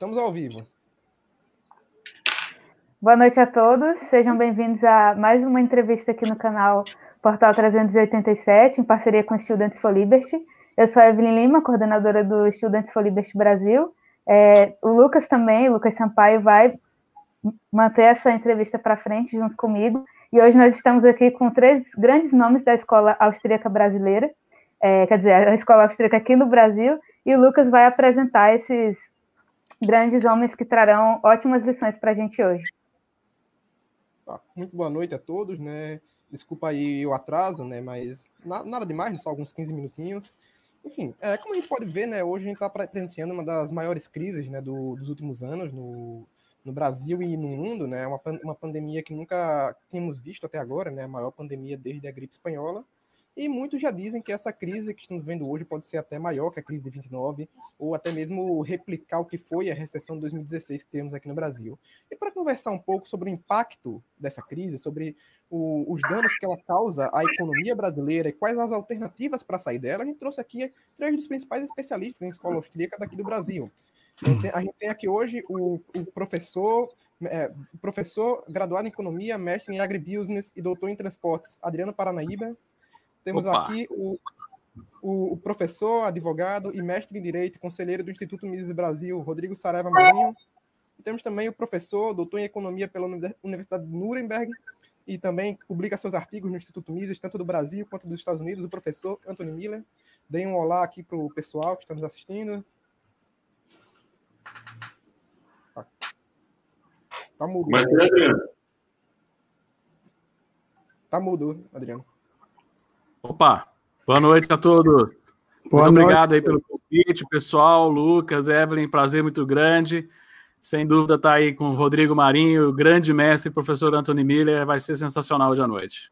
Estamos ao vivo. Boa noite a todos, sejam bem-vindos a mais uma entrevista aqui no canal Portal 387, em parceria com Students for Liberty. Eu sou a Evelyn Lima, coordenadora do Students for Liberty Brasil. É, o Lucas também, o Lucas Sampaio, vai manter essa entrevista para frente junto comigo. E hoje nós estamos aqui com três grandes nomes da escola austríaca brasileira, é, quer dizer, a escola austríaca aqui no Brasil, e o Lucas vai apresentar esses grandes homens que trarão ótimas lições para a gente hoje. Ah, muito boa noite a todos, né? Desculpa aí o atraso, né? Mas nada demais, né? só alguns 15 minutinhos. Enfim, é, como a gente pode ver, né? Hoje a gente está presenciando uma das maiores crises né, do, dos últimos anos no, no Brasil e no mundo, né? Uma, uma pandemia que nunca tínhamos visto até agora, né? A maior pandemia desde a gripe espanhola. E muitos já dizem que essa crise que estamos vendo hoje pode ser até maior que a crise de 29, ou até mesmo replicar o que foi a recessão de 2016 que temos aqui no Brasil. E para conversar um pouco sobre o impacto dessa crise, sobre o, os danos que ela causa à economia brasileira e quais as alternativas para sair dela, a gente trouxe aqui três dos principais especialistas em escola austríaca daqui do Brasil. A gente tem, a gente tem aqui hoje o, o professor é, professor graduado em economia, mestre em agribusiness e doutor em transportes, Adriano Paranaíba. Temos Opa. aqui o, o, o, professor, advogado e mestre em Direito, conselheiro do Instituto Mises Brasil, Rodrigo Saraiva Marinho. E temos também o professor, doutor em Economia pela Universidade de Nuremberg, e também publica seus artigos no Instituto Mises, tanto do Brasil quanto dos Estados Unidos, o professor Anthony Miller. Deem um olá aqui para o pessoal que está nos assistindo. Tá mudo. Mas, Adriano. Tá mudo, Adriano. Opa, boa noite a todos. Boa muito noite. obrigado aí pelo convite, pessoal, Lucas, Evelyn, prazer muito grande. Sem dúvida tá aí com o Rodrigo Marinho, o grande mestre, professor Anthony Miller, vai ser sensacional hoje à noite.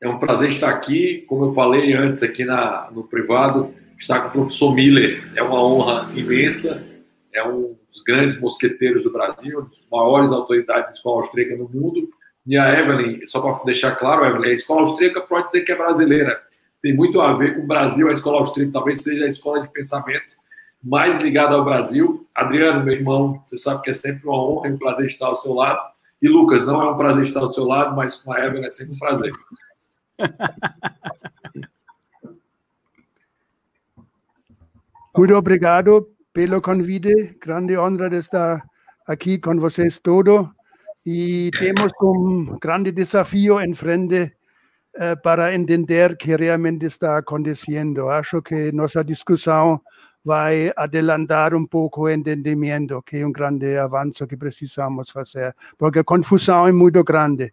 É um prazer estar aqui, como eu falei antes aqui na, no privado, estar com o professor Miller é uma honra imensa, é um dos grandes mosqueteiros do Brasil, uma das maiores autoridades de escola austríaca no mundo, e a Evelyn, só para deixar claro, Evelyn, a escola austríaca pode dizer que é brasileira. Tem muito a ver com o Brasil, a escola austríaca talvez seja a escola de pensamento mais ligada ao Brasil. Adriano, meu irmão, você sabe que é sempre uma honra e um prazer estar ao seu lado. E Lucas, não é um prazer estar ao seu lado, mas com a Evelyn é sempre um prazer. Muito obrigado pelo convite. Grande honra de estar aqui com vocês todos. Y tenemos un gran desafío enfrente uh, para entender que realmente está aconteciendo. Acho que nuestra discusión va a adelantar un poco el entendimiento, que es un grande avance que precisamos hacer, porque la confusión es muy grande.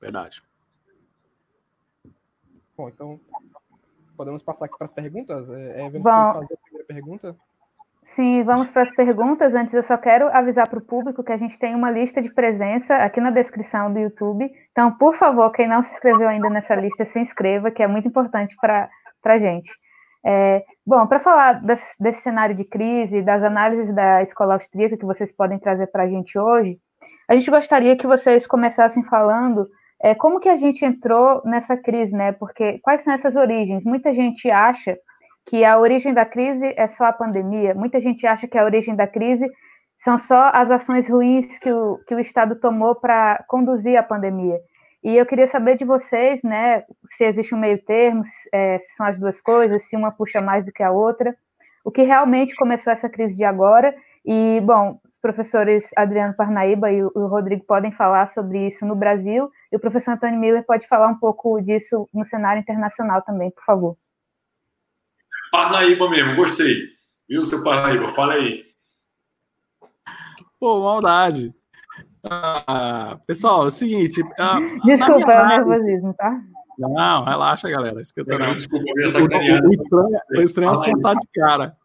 Verdade. Bom, então podemos passar aqui para as perguntas? É, Evelyn, fazer a primeira pergunta? Sim, vamos para as perguntas. Antes, eu só quero avisar para o público que a gente tem uma lista de presença aqui na descrição do YouTube. Então, por favor, quem não se inscreveu ainda nessa lista, se inscreva, que é muito importante para a gente. É, bom, para falar desse, desse, cenário de crise, das análises da escola austríaca que vocês podem trazer para a gente hoje, a gente gostaria que vocês começassem falando é, como que a gente entrou nessa crise, né? Porque quais são essas origens? Muita gente acha que a origem da crise é só a pandemia. Muita gente acha que a origem da crise são só as ações ruins que o, que o Estado tomou para conduzir a pandemia. E eu queria saber de vocês, né, se existe um meio termo, é, se são as duas coisas, se uma puxa mais do que a outra, o que realmente começou essa crise de agora. E, bom, os professores Adriano Parnaíba e o Rodrigo podem falar sobre isso no Brasil, e o professor Antônio Miller pode falar um pouco disso no cenário internacional também, por favor. Parnaíba mesmo, gostei. Viu, seu Parnaíba? Fala aí. Pô, maldade. Ah, pessoal, é o seguinte. Ah, Desculpa, é o nervosismo, tá? Não, relaxa, galera. Esquenta, não. Desculpa, o, o, estranho, o estranho é sentar de cara.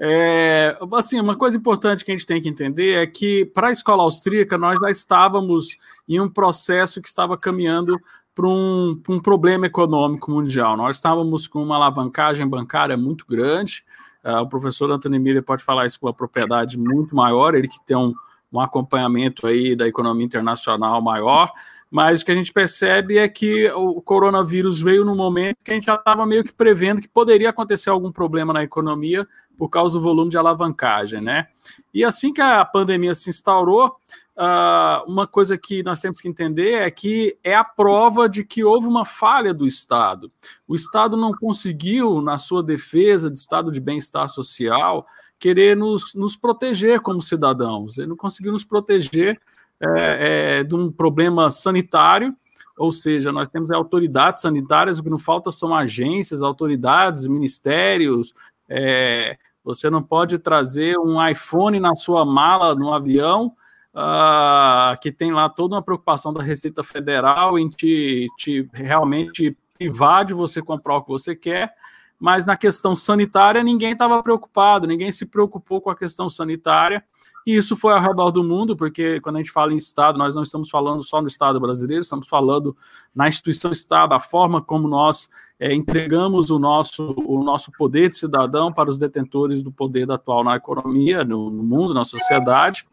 É, assim, uma coisa importante que a gente tem que entender é que para a escola austríaca nós já estávamos em um processo que estava caminhando para um, um, problema econômico mundial. Nós estávamos com uma alavancagem bancária muito grande. Uh, o professor Antônio Miller pode falar isso com uma propriedade muito maior, ele que tem um, um acompanhamento aí da economia internacional maior. mas o que a gente percebe é que o coronavírus veio no momento que a gente já estava meio que prevendo que poderia acontecer algum problema na economia por causa do volume de alavancagem, né? E assim que a pandemia se instaurou, uh, uma coisa que nós temos que entender é que é a prova de que houve uma falha do Estado. O Estado não conseguiu, na sua defesa de estado de bem-estar social, querer nos, nos proteger como cidadãos. Ele não conseguiu nos proteger é, é, de um problema sanitário, ou seja, nós temos autoridades sanitárias, o que não falta são agências, autoridades, ministérios. É, você não pode trazer um iPhone na sua mala no avião uh, que tem lá toda uma preocupação da Receita Federal em te, te realmente privar de você comprar o que você quer, mas na questão sanitária ninguém estava preocupado, ninguém se preocupou com a questão sanitária, e isso foi ao redor do mundo, porque quando a gente fala em Estado, nós não estamos falando só no Estado brasileiro, estamos falando na instituição Estado, a forma como nós é, entregamos o nosso, o nosso poder de cidadão para os detentores do poder atual na economia, no, no mundo, na sociedade.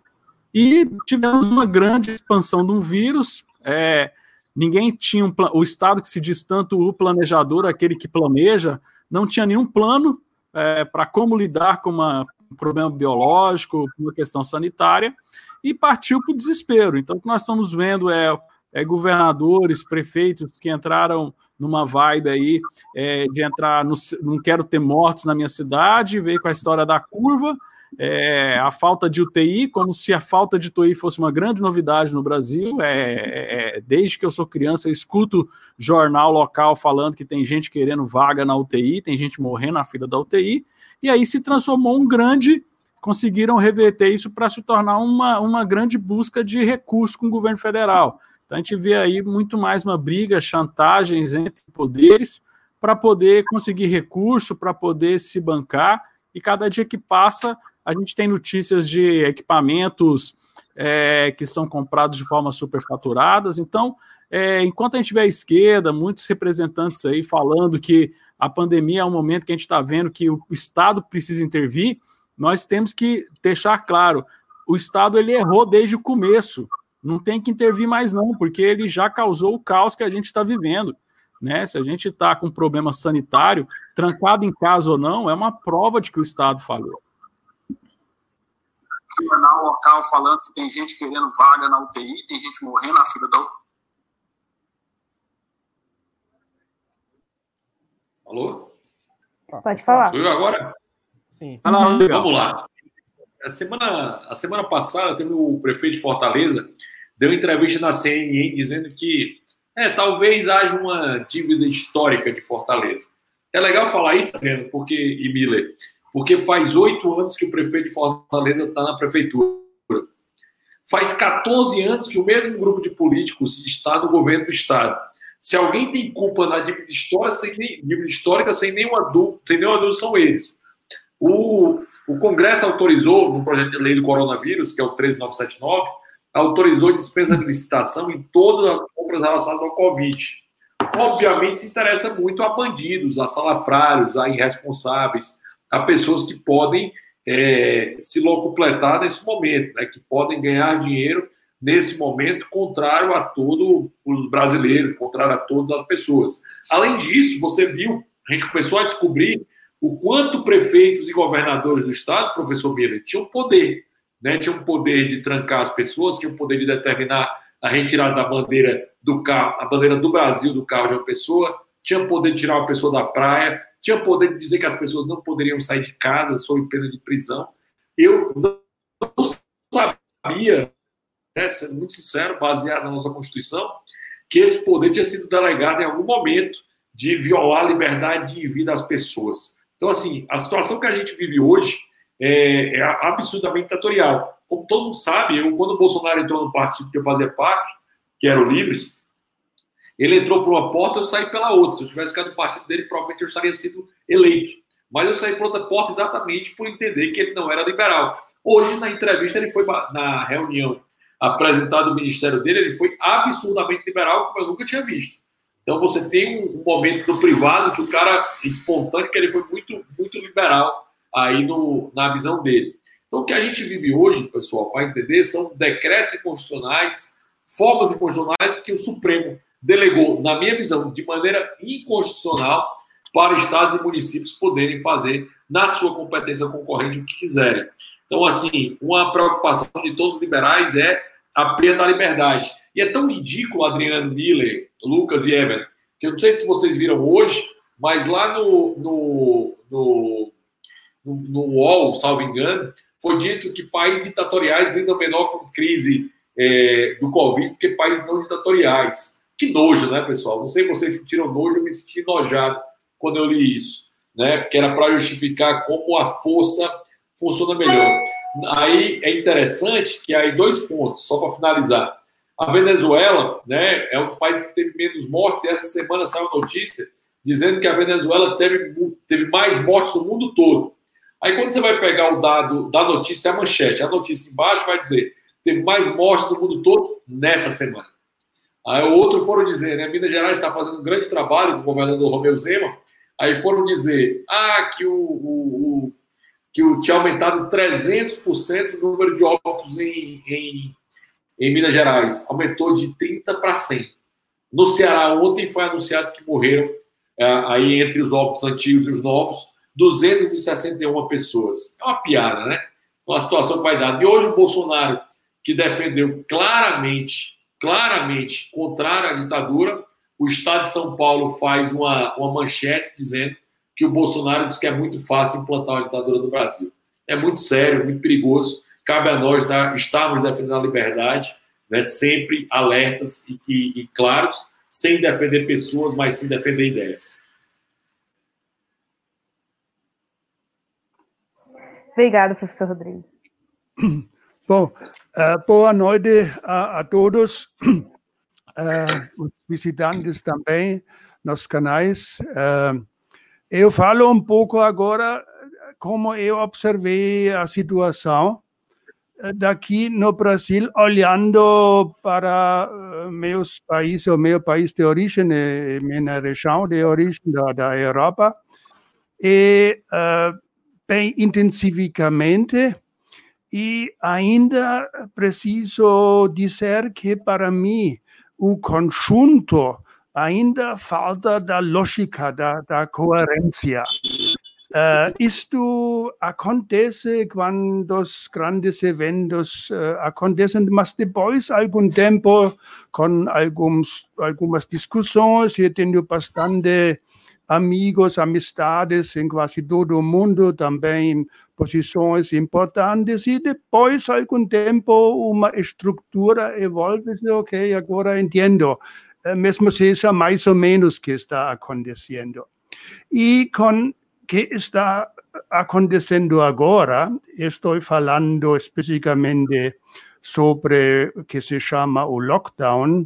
E tivemos uma grande expansão de um vírus. É, ninguém tinha um o Estado que se diz tanto o planejador, aquele que planeja, não tinha nenhum plano é, para como lidar com uma, um problema biológico, uma questão sanitária, e partiu para o desespero. Então, o que nós estamos vendo é, é governadores, prefeitos que entraram numa vibe aí é, de entrar no não quero ter mortos na minha cidade, veio com a história da curva, é, a falta de UTI, como se a falta de UTI fosse uma grande novidade no Brasil. É, é, desde que eu sou criança, eu escuto jornal local falando que tem gente querendo vaga na UTI, tem gente morrendo na fila da UTI, e aí se transformou um grande. Conseguiram reverter isso para se tornar uma, uma grande busca de recurso com o governo federal. Então a gente vê aí muito mais uma briga, chantagens entre poderes para poder conseguir recurso, para poder se bancar, e cada dia que passa a gente tem notícias de equipamentos é, que são comprados de forma superfaturadas. Então, é, enquanto a gente vê a esquerda, muitos representantes aí falando que a pandemia é um momento que a gente está vendo que o Estado precisa intervir, nós temos que deixar claro, o Estado ele errou desde o começo. Não tem que intervir mais não, porque ele já causou o caos que a gente está vivendo. Né? Se a gente está com problema sanitário, trancado em casa ou não, é uma prova de que o Estado falhou jornal local falando que tem gente querendo vaga na UTI, tem gente morrendo na fila da UTI. Alô? Pode falar. Sou eu agora? Sim. Uhum. Vamos lá. A semana, a semana passada, teve o prefeito de Fortaleza, deu entrevista na CNN dizendo que é, talvez haja uma dívida histórica de Fortaleza. É legal falar isso, Adriano, porque, e Miller, porque faz oito anos que o prefeito de Fortaleza está na prefeitura. Faz 14 anos que o mesmo grupo de políticos está no governo do Estado. Se alguém tem culpa na dívida histórica, sem, nem, dívida histórica, sem, nenhuma dúvida, são eles. O, o Congresso autorizou, no projeto de lei do coronavírus, que é o 13979, autorizou dispensa de licitação em todas as compras relacionadas ao Covid. Obviamente, se interessa muito a bandidos, a salafrários, a irresponsáveis, a pessoas que podem é, se locupletar nesse momento, né, que podem ganhar dinheiro nesse momento, contrário a todos os brasileiros, contrário a todas as pessoas. Além disso, você viu, a gente começou a descobrir o quanto prefeitos e governadores do estado, professor Miller, tinham poder, né? Tinham poder de trancar as pessoas, tinham poder de determinar a retirada da bandeira do carro, a bandeira do Brasil do carro de uma pessoa, tinha poder de tirar uma pessoa da praia, tinha poder de dizer que as pessoas não poderiam sair de casa sob pena de prisão. Eu não sabia, né, sendo muito sincero, baseado na nossa Constituição, que esse poder tinha sido delegado em algum momento de violar a liberdade de vida das pessoas. Então, assim, a situação que a gente vive hoje é, é absurdamente ditatorial. Como todo mundo sabe, eu, quando o Bolsonaro entrou no partido que eu fazia parte, que era o Livres, ele entrou por uma porta, eu saí pela outra. Se eu tivesse ficado no partido dele, provavelmente eu estaria sido eleito. Mas eu saí por outra porta exatamente por entender que ele não era liberal. Hoje, na entrevista, ele foi na reunião apresentada do ministério dele, ele foi absurdamente liberal, como eu nunca tinha visto. Então você tem um, momento no privado que o cara espontâneo que ele foi muito muito liberal aí no, na visão dele. Então o que a gente vive hoje, pessoal, para entender, são decretos constitucionais formas inconstitucionais que o Supremo delegou, na minha visão, de maneira inconstitucional para estados e municípios poderem fazer na sua competência concorrente o que quiserem. Então, assim, uma preocupação de todos os liberais é a perda da liberdade. E é tão ridículo, Adriano Miller, Lucas e Evan, que eu não sei se vocês viram hoje, mas lá no, no, no, no, no UOL, salvo engano, foi dito que países ditatoriais lidam menor com crise é, do Covid do que países não ditatoriais. Que nojo, né, pessoal? Não sei se vocês sentiram nojo, eu me senti nojado quando eu li isso, né? Porque era para justificar como a força funciona melhor. Aí é interessante que aí dois pontos, só para finalizar. A Venezuela, né, é um dos países que teve menos mortes e essa semana saiu notícia dizendo que a Venezuela teve, teve mais mortes no mundo todo. Aí quando você vai pegar o dado da notícia, a manchete, a notícia embaixo vai dizer teve mais mortes no mundo todo nessa semana. Aí o outro foram dizer, né, Minas Gerais está fazendo um grande trabalho com o governador Romeu Zema, aí foram dizer, ah, que o, o, o que tinha aumentado 300% o número de óbitos em, em, em Minas Gerais, aumentou de 30 para 100. No Ceará, ontem foi anunciado que morreram, é, aí entre os óbitos antigos e os novos, 261 pessoas. É uma piada, né? Uma situação que vai dar. E hoje o Bolsonaro que defendeu claramente, claramente contrário à ditadura. O Estado de São Paulo faz uma, uma manchete dizendo que o Bolsonaro diz que é muito fácil implantar uma ditadura no Brasil. É muito sério, muito perigoso. Cabe a nós dar, estarmos defendendo a liberdade, né, sempre alertas e, e, e claros, sem defender pessoas, mas sim defender ideias. Obrigada, professor Rodrigo. Bom, uh, boa noite a, a todos, uh, os visitantes também nos canais. Uh, eu falo um pouco agora como eu observei a situação daqui no Brasil, olhando para meus países, o meu país de origem, minha região de origem da, da Europa, e bem intensificamente e ainda preciso dizer que, para mim, o conjunto ainda falta da lógica, da, da coerência. Uh, acontece quando os grandes eventos uh, acontecem, mas depois, algum tempo, com alguns, algumas discussões, bastante amigos, amistades em quase todo o mundo, também posições importantes, e depois, algum tempo, uma estrutura evolve, ok, agora entendo, eh, mesmo seja mais ou menos que está acontecendo. E com que está acontecendo agora, estou falando especificamente sobre o que se chama o lockdown,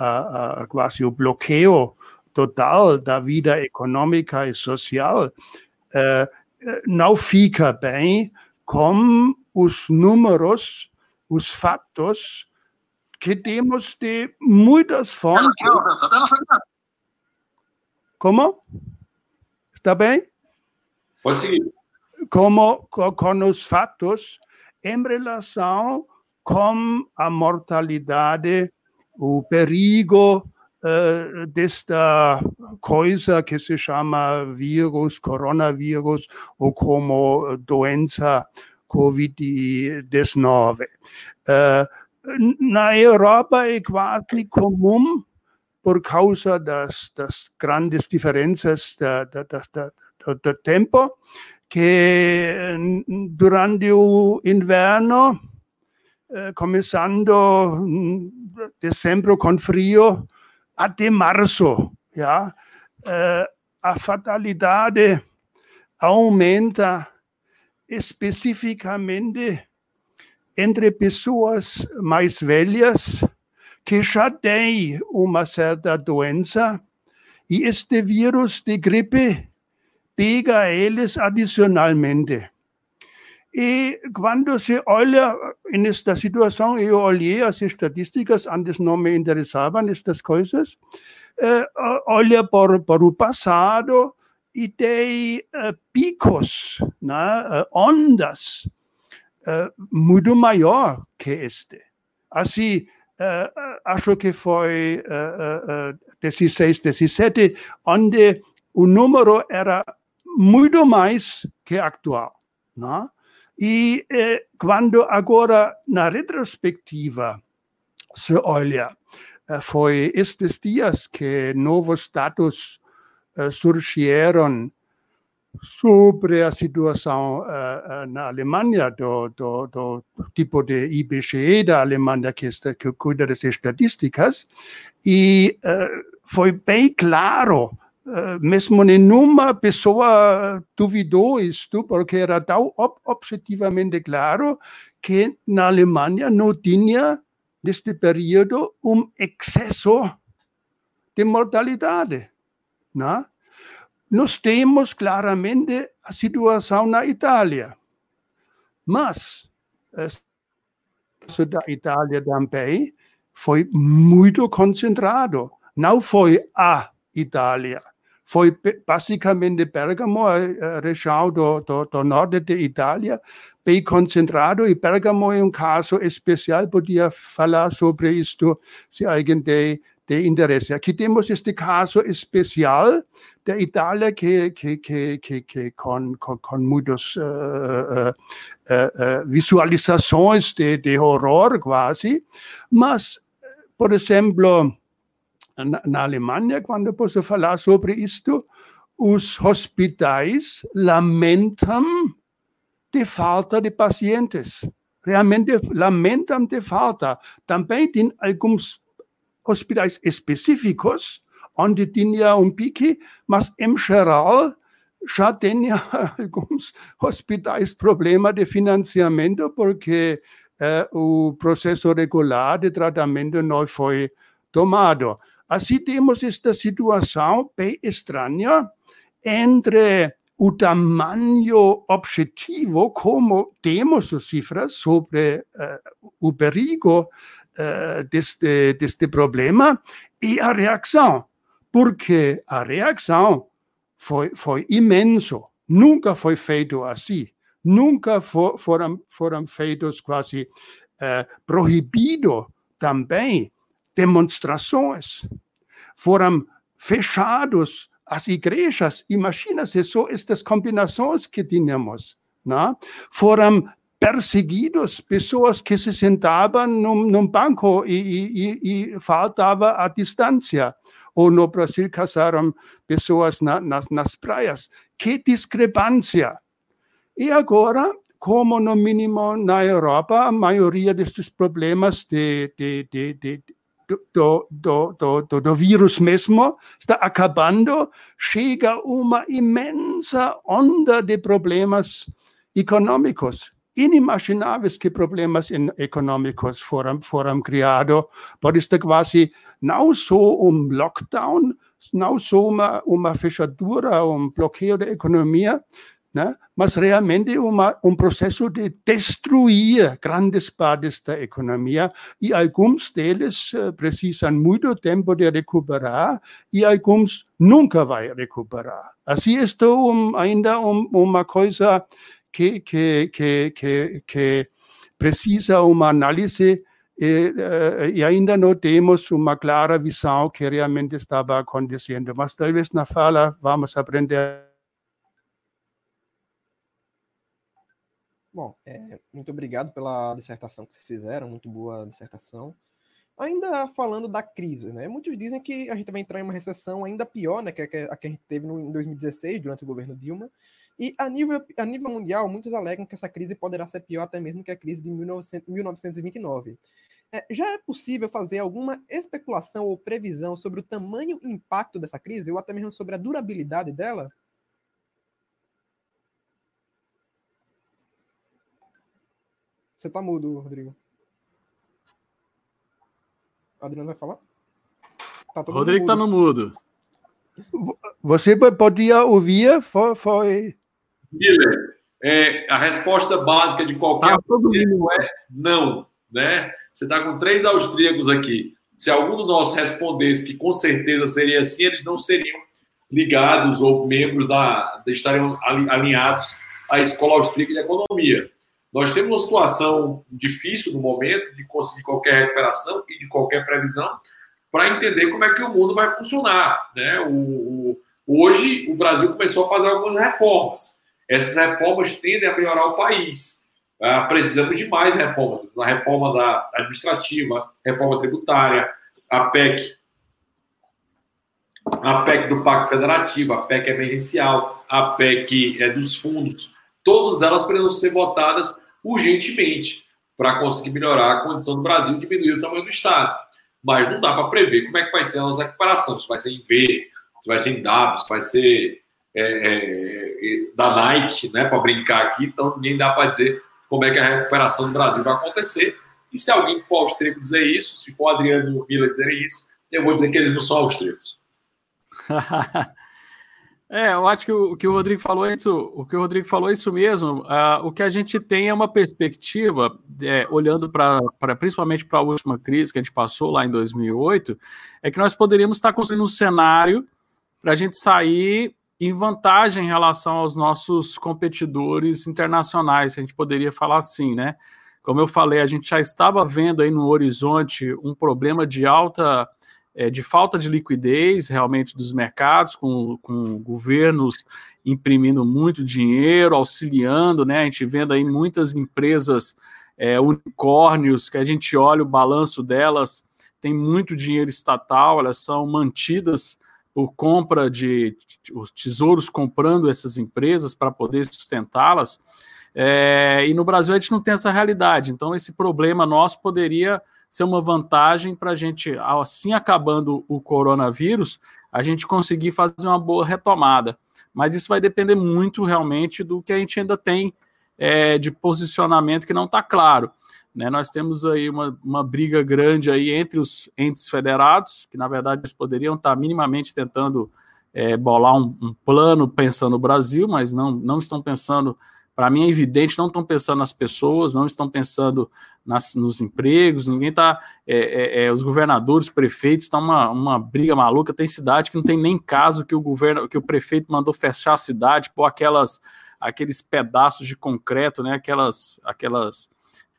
uh, uh, quase o bloqueio total da vida econômica e social, uh, não fica bem com os números, os fatos que temos de muitas fontes. Como? Está bem? Pode seguir. Como com os fatos em relação com a mortalidade, o perigo uh, desta coisa que se chama vírus, coronavírus, ou como doença Covid-19. Uh, na Europa é quase comum, por causa das, das grandes diferenças do tempo, que durante o inverno, começando dezembro com frio, até março, uh, a fatalidade aumenta especificamente entre pessoas mais velhas que já têm uma certa doença e este vírus de gripe pega eles adicionalmente. E quando se olha nesta situação, eu olhei as estatísticas, antes não me interessavam estas coisas, uh, olha por, por o passado e tem uh, picos, né, ondas muito maior que este. Assim, uh, acho que foi uh, 16, 17, onde o número era muito mais que atual. Né? E eh, quando agora, na retrospectiva, se olha, eh, foi estes dias que novos dados eh, surgiram sobre a situação uh, na Alemanha, do, do, do, tipo de IBGE da Alemanha que, está, que cuida das estatísticas, e uh, foi bem claro, mesmo nenhuma pessoa duvidou isto, porque era tão ob objetivamente claro que na Alemanha não tinha, neste período, um excesso de mortalidade. Né? nós temos claramente a situação na Itália. Mas da Itália também foi muito concentrado. Não foi a Itália. Foi basicamente Bergamo, a região do, do, do norte da Itália, bem concentrado. E Bergamo é um caso especial, podia falar sobre isto se alguém tem, tem interesse. Aqui temos este caso especial, da Itália que, que, que, que, que com, com, com muitas uh, uh, uh, visualizações de, de horror quase, mas, por exemplo, na, Alemanha, quando posso falar sobre isto, os hospitais lamentam de falta de pacientes. Realmente lamentam de falta. Também tem alguns hospitais específicos onde tinha um pique, mas em geral já tinha alguns hospitais problema de financiamento porque eh, o processo regular de tratamento não foi tomado. Assim temos esta situação bem estranha entre o tamanho objetivo, como temos as cifras sobre uh, o perigo uh, deste, deste problema, e a reação porque a reação foi, foi imenso. Nunca foi feito assim. Nunca for, foram, foram feitos quase eh, proibido também demonstrações. Foram fechados as igrejas. Imagina-se só estas combinações que tínhamos. Né? Foram perseguidos pessoas que se sentavam num, num banco e, e, e faltava a distância ou no Brasil caçaram pessoas na, nas, nas praias. Que discrepância! E agora, como no mínimo na Europa, a maioria problemas de, de, de, de do, do, do, do, vírus mesmo está acabando, chega uma imensa onda de problemas econômicos inimagináveis que problemas econômicos foram, foram criados por esta quase não só um lockdown, não só uma, uma fechadura, um bloqueio da economia, né? mas realmente uma, um processo de destruir grandes partes da economia e alguns deles uh, precisam muito tempo de recuperar e alguns nunca vai recuperar. Assim, isto um, ainda um, uma coisa que, que, que, que, que precisa uma análise e, e, ainda não temos uma clara visão que realmente estava acontecendo. Mas talvez na fala vamos aprender. Bom, é, muito obrigado pela dissertação que vocês fizeram, muito boa dissertação. Ainda falando da crise, né? Muitos dizem que a gente vai entrar em uma recessão ainda pior, né? Que a que a gente teve no, em 2016, durante o governo Dilma. E a nível, a nível mundial, muitos alegam que essa crise poderá ser pior até mesmo que a crise de 1929. É, já é possível fazer alguma especulação ou previsão sobre o tamanho e impacto dessa crise, ou até mesmo sobre a durabilidade dela? Você tá mudo, Rodrigo. Adriano vai falar? Tá Rodrigo tá no mudo. Você podia ouvir? Foi. foi... Miller, é, a resposta básica de qualquer tá, mundo é não, né? Você está com três austríacos aqui. Se algum de nós respondesse que com certeza seria assim, eles não seriam ligados ou membros da, estariam alinhados à Escola Austríaca de Economia. Nós temos uma situação difícil no momento de conseguir qualquer recuperação e de qualquer previsão para entender como é que o mundo vai funcionar. Né? O, o, hoje, o Brasil começou a fazer algumas reformas. Essas reformas tendem a melhorar o país. Ah, precisamos de mais reformas. A reforma da administrativa, reforma tributária, a PEC, a PEC do Pacto Federativo, a PEC emergencial, a PEC é, dos fundos, todas elas precisam ser votadas urgentemente para conseguir melhorar a condição do Brasil e diminuir o tamanho do Estado. Mas não dá para prever como é que vai ser a nossa recuperação, se vai ser em V, se vai ser em W, se vai ser é, é, da Nike, né, para brincar aqui, então ninguém dá para dizer como é que a recuperação do Brasil vai acontecer. E se alguém for austríaco dizer isso, se for Adriano e o Mila dizerem isso, eu vou dizer que eles não são austríacos. é, eu acho que o, que o Rodrigo falou é isso. O que o Rodrigo falou é isso mesmo. Uh, o que a gente tem é uma perspectiva, é, olhando para principalmente para a última crise que a gente passou lá em 2008, é que nós poderíamos estar construindo um cenário para a gente sair em vantagem em relação aos nossos competidores internacionais, a gente poderia falar assim, né? Como eu falei, a gente já estava vendo aí no horizonte um problema de alta, é, de falta de liquidez realmente dos mercados, com, com governos imprimindo muito dinheiro, auxiliando, né? A gente vendo aí muitas empresas é, unicórnios, que a gente olha o balanço delas, tem muito dinheiro estatal, elas são mantidas por compra de, os tesouros comprando essas empresas para poder sustentá-las. É, e no Brasil a gente não tem essa realidade. Então, esse problema nosso poderia ser uma vantagem para a gente, assim acabando o coronavírus, a gente conseguir fazer uma boa retomada. Mas isso vai depender muito realmente do que a gente ainda tem é, de posicionamento que não está claro. Né, nós temos aí uma, uma briga grande aí entre os entes federados, que na verdade eles poderiam estar minimamente tentando é, bolar um, um, plano pensando no Brasil, mas não, não estão pensando, para mim é evidente, não estão pensando nas pessoas, não estão pensando nas, nos empregos, ninguém está, é, é, é, os governadores, prefeitos, estão tá uma, uma briga maluca, tem cidade que não tem nem caso que o governo, que o prefeito mandou fechar a cidade, pôr aquelas, aqueles pedaços de concreto, né, aquelas, aquelas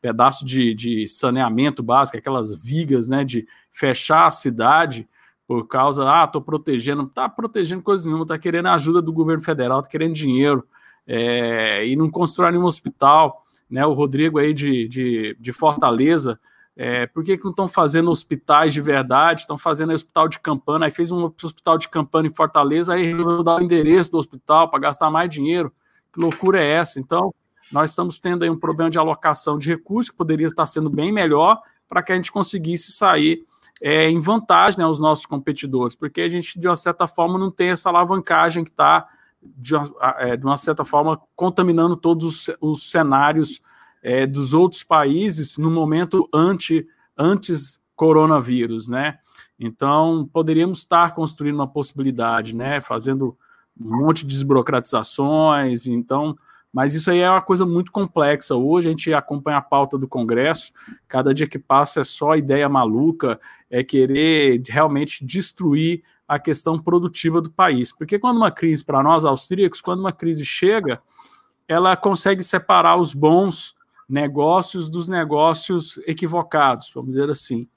pedaço de, de saneamento básico, aquelas vigas, né, de fechar a cidade por causa, ah, tô protegendo, tá protegendo coisa nenhuma, tá querendo ajuda do governo federal, tá querendo dinheiro, é, e não constrói nenhum hospital, né, o Rodrigo aí de, de, de Fortaleza, é, por que, que não estão fazendo hospitais de verdade, estão fazendo hospital de campanha, aí fez um hospital de campanha em Fortaleza, aí resolveu dar o endereço do hospital para gastar mais dinheiro, que loucura é essa? Então, nós estamos tendo aí um problema de alocação de recursos que poderia estar sendo bem melhor para que a gente conseguisse sair é, em vantagem né, aos nossos competidores, porque a gente, de uma certa forma, não tem essa alavancagem que está, de, é, de, uma certa forma, contaminando todos os, os cenários é, dos outros países no momento ante, antes coronavírus, né? Então, poderíamos estar construindo uma possibilidade, né? Fazendo um monte de desburocratizações, então mas isso aí é uma coisa muito complexa. Hoje a gente acompanha a pauta do Congresso, cada dia que passa é só ideia maluca, é querer realmente destruir a questão produtiva do país. Porque quando uma crise, para nós austríacos, quando uma crise chega, ela consegue separar os bons negócios dos negócios equivocados, vamos dizer assim.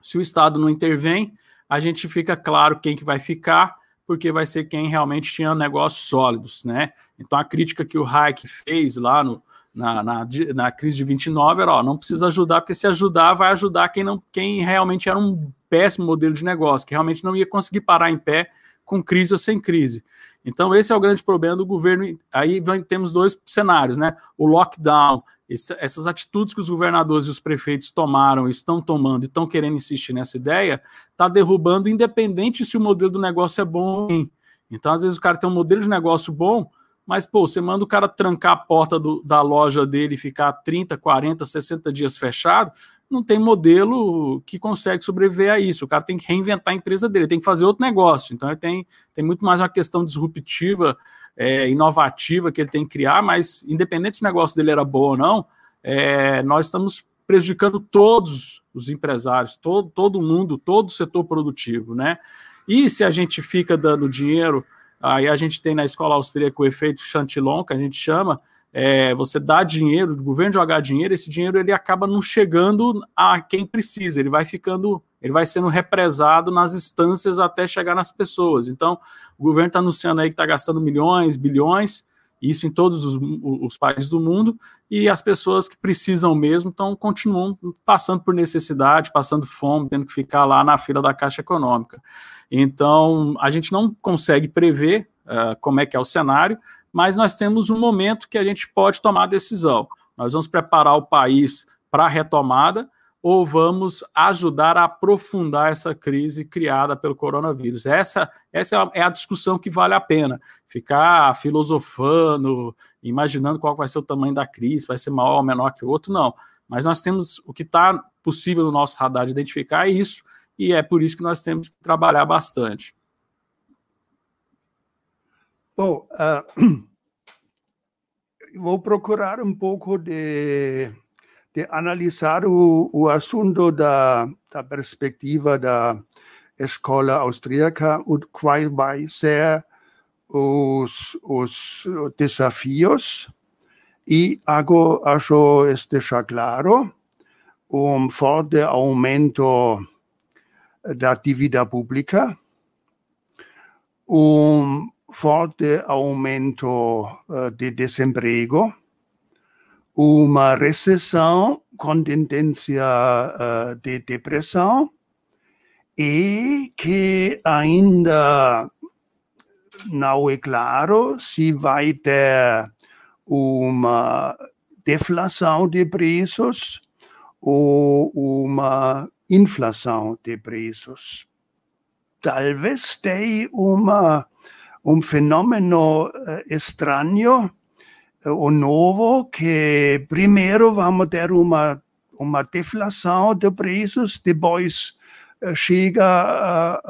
Se o Estado não intervém, a gente fica claro quem que vai ficar porque vai ser quem realmente tinha negócios sólidos, né? Então a crítica que o Hayek fez lá no, na, na, na, crise de 29 era, ó, não precisa ajudar, porque se ajudar, vai ajudar quem, não, quem realmente era um péssimo modelo de negócio, que realmente não ia conseguir parar em pé com crise ou sem crise. Então, esse é o grande problema do governo. Aí temos dois cenários, né? O lockdown, esse, essas atitudes que os governadores e os prefeitos tomaram, estão tomando e estão querendo insistir nessa ideia, está derrubando, independente se o modelo do negócio é bom ou ruim. Então, às vezes, o cara tem um modelo de negócio bom, mas, pô, você manda o cara trancar a porta do, da loja dele e ficar 30, 40, 60 dias fechado, não tem modelo que consegue sobreviver a isso. O cara tem que reinventar a empresa dele, tem que fazer outro negócio. Então, ele tem, tem muito mais uma questão disruptiva, é, inovativa que ele tem que criar, mas independente se o negócio dele era bom ou não, é, nós estamos prejudicando todos os empresários, todo, todo mundo, todo o setor produtivo, né? E se a gente fica dando dinheiro Aí a gente tem na escola austríaca o efeito chantilon, que a gente chama, é, você dá dinheiro, o governo jogar dinheiro, esse dinheiro ele acaba não chegando a quem precisa, ele vai ficando, ele vai sendo represado nas instâncias até chegar nas pessoas. Então, o governo está anunciando aí que está gastando milhões, bilhões, isso em todos os, os, países do mundo, e as pessoas que precisam mesmo estão continuam passando por necessidade, passando fome, tendo que ficar lá na fila da Caixa Econômica. Então, a gente não consegue prever uh, como é que é o cenário, mas nós temos um momento que a gente pode tomar decisão. Nós vamos preparar o país para a retomada ou vamos ajudar a aprofundar essa crise criada pelo coronavírus? Essa, essa é a discussão que vale a pena. Ficar filosofando, imaginando qual vai ser o tamanho da crise, vai ser maior ou menor que o outro, não. Mas nós temos o que está possível no nosso radar de identificar é isso, e é por isso que nós temos que trabalhar bastante. Bom, uh, vou procurar um pouco de, de analisar o, o assunto da, da perspectiva da escola austríaca, quais vai ser os, os desafios. E hago, acho este já claro um forte aumento da dívida pública, um forte aumento uh, de desemprego, uma recessão com tendência uh, de depressão e que ainda não é claro se vai ter uma deflação de preços ou uma inflação de preços. Talvez tenha uma un fenomeno eh, estranho eh, ou novo que primeiro vamos ter uma, uma deflação de preços, depois eh, chega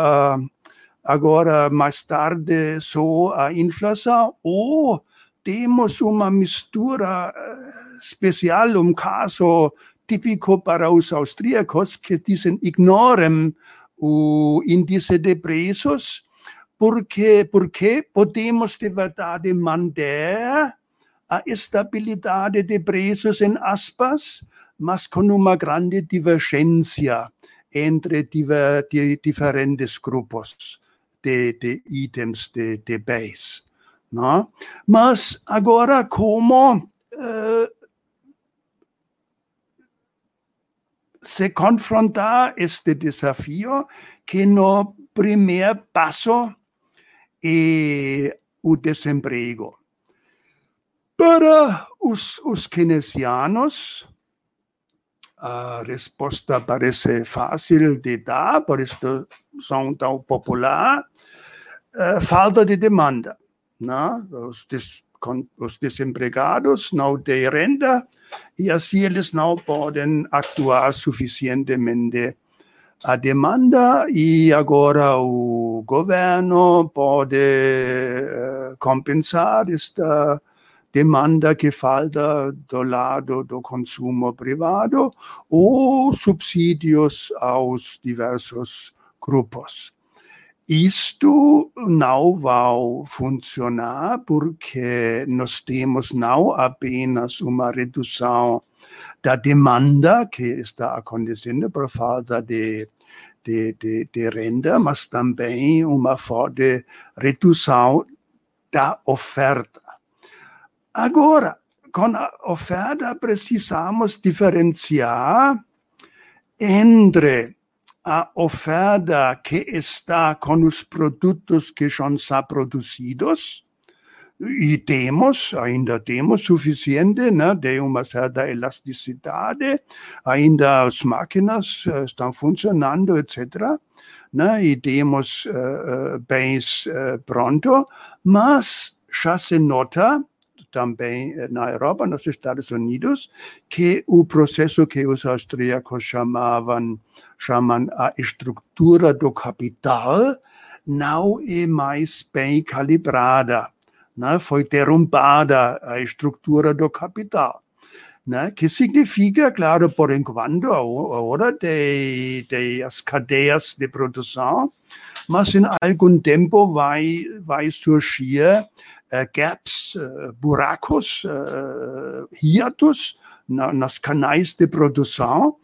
agora mais tarde só a inflação, ou temos uma mistura especial, um caso típico para os austríacos que dizem ignorem o índice de preços porque, porque podemos de verdade manter a estabilidade de preços em aspas, mas com uma grande divergência entre diferentes grupos de, de itens de, de base. Não? Mas agora, como uh, se confrontar este desafio que no primeiro passo e o desemprego. Para os, os keynesianos, a resposta parece fácil de dar, por isso são tão popular. Uh, falta de demanda. Né? Os, des, os desempregados não têm renda e assim eles não podem atuar suficientemente a demanda e agora o governo pode eh, compensar esta demanda que falta do lado do consumo privado ou subsídios aos diversos grupos. Isto não vai funcionar porque nós temos não apenas uma redução da demanda que está acontecendo por falta de, de, de, de renda, mas também uma forte redução da oferta. Agora, com a oferta, precisamos diferenciar entre a oferta que está com os produtos que já são produzidos, e temos, ainda temos suficiente, né, de uma certa elasticidade, ainda as máquinas uh, estão funcionando, etc. Né, e temos uh, bens uh, pronto, mas já se nota também na Europa, nos Estados Unidos, que o processo que os austríacos chamavam, chamam a estrutura do capital não é mais bem calibrada né, foi derrubada a estrutura do capital. Né, que significa, claro, por enquanto, agora de, de as cadeias de produção mas em algum tempo vai, vai surgir uh, gaps, uh, buracos, uh, hiatos na, nas canais de produção,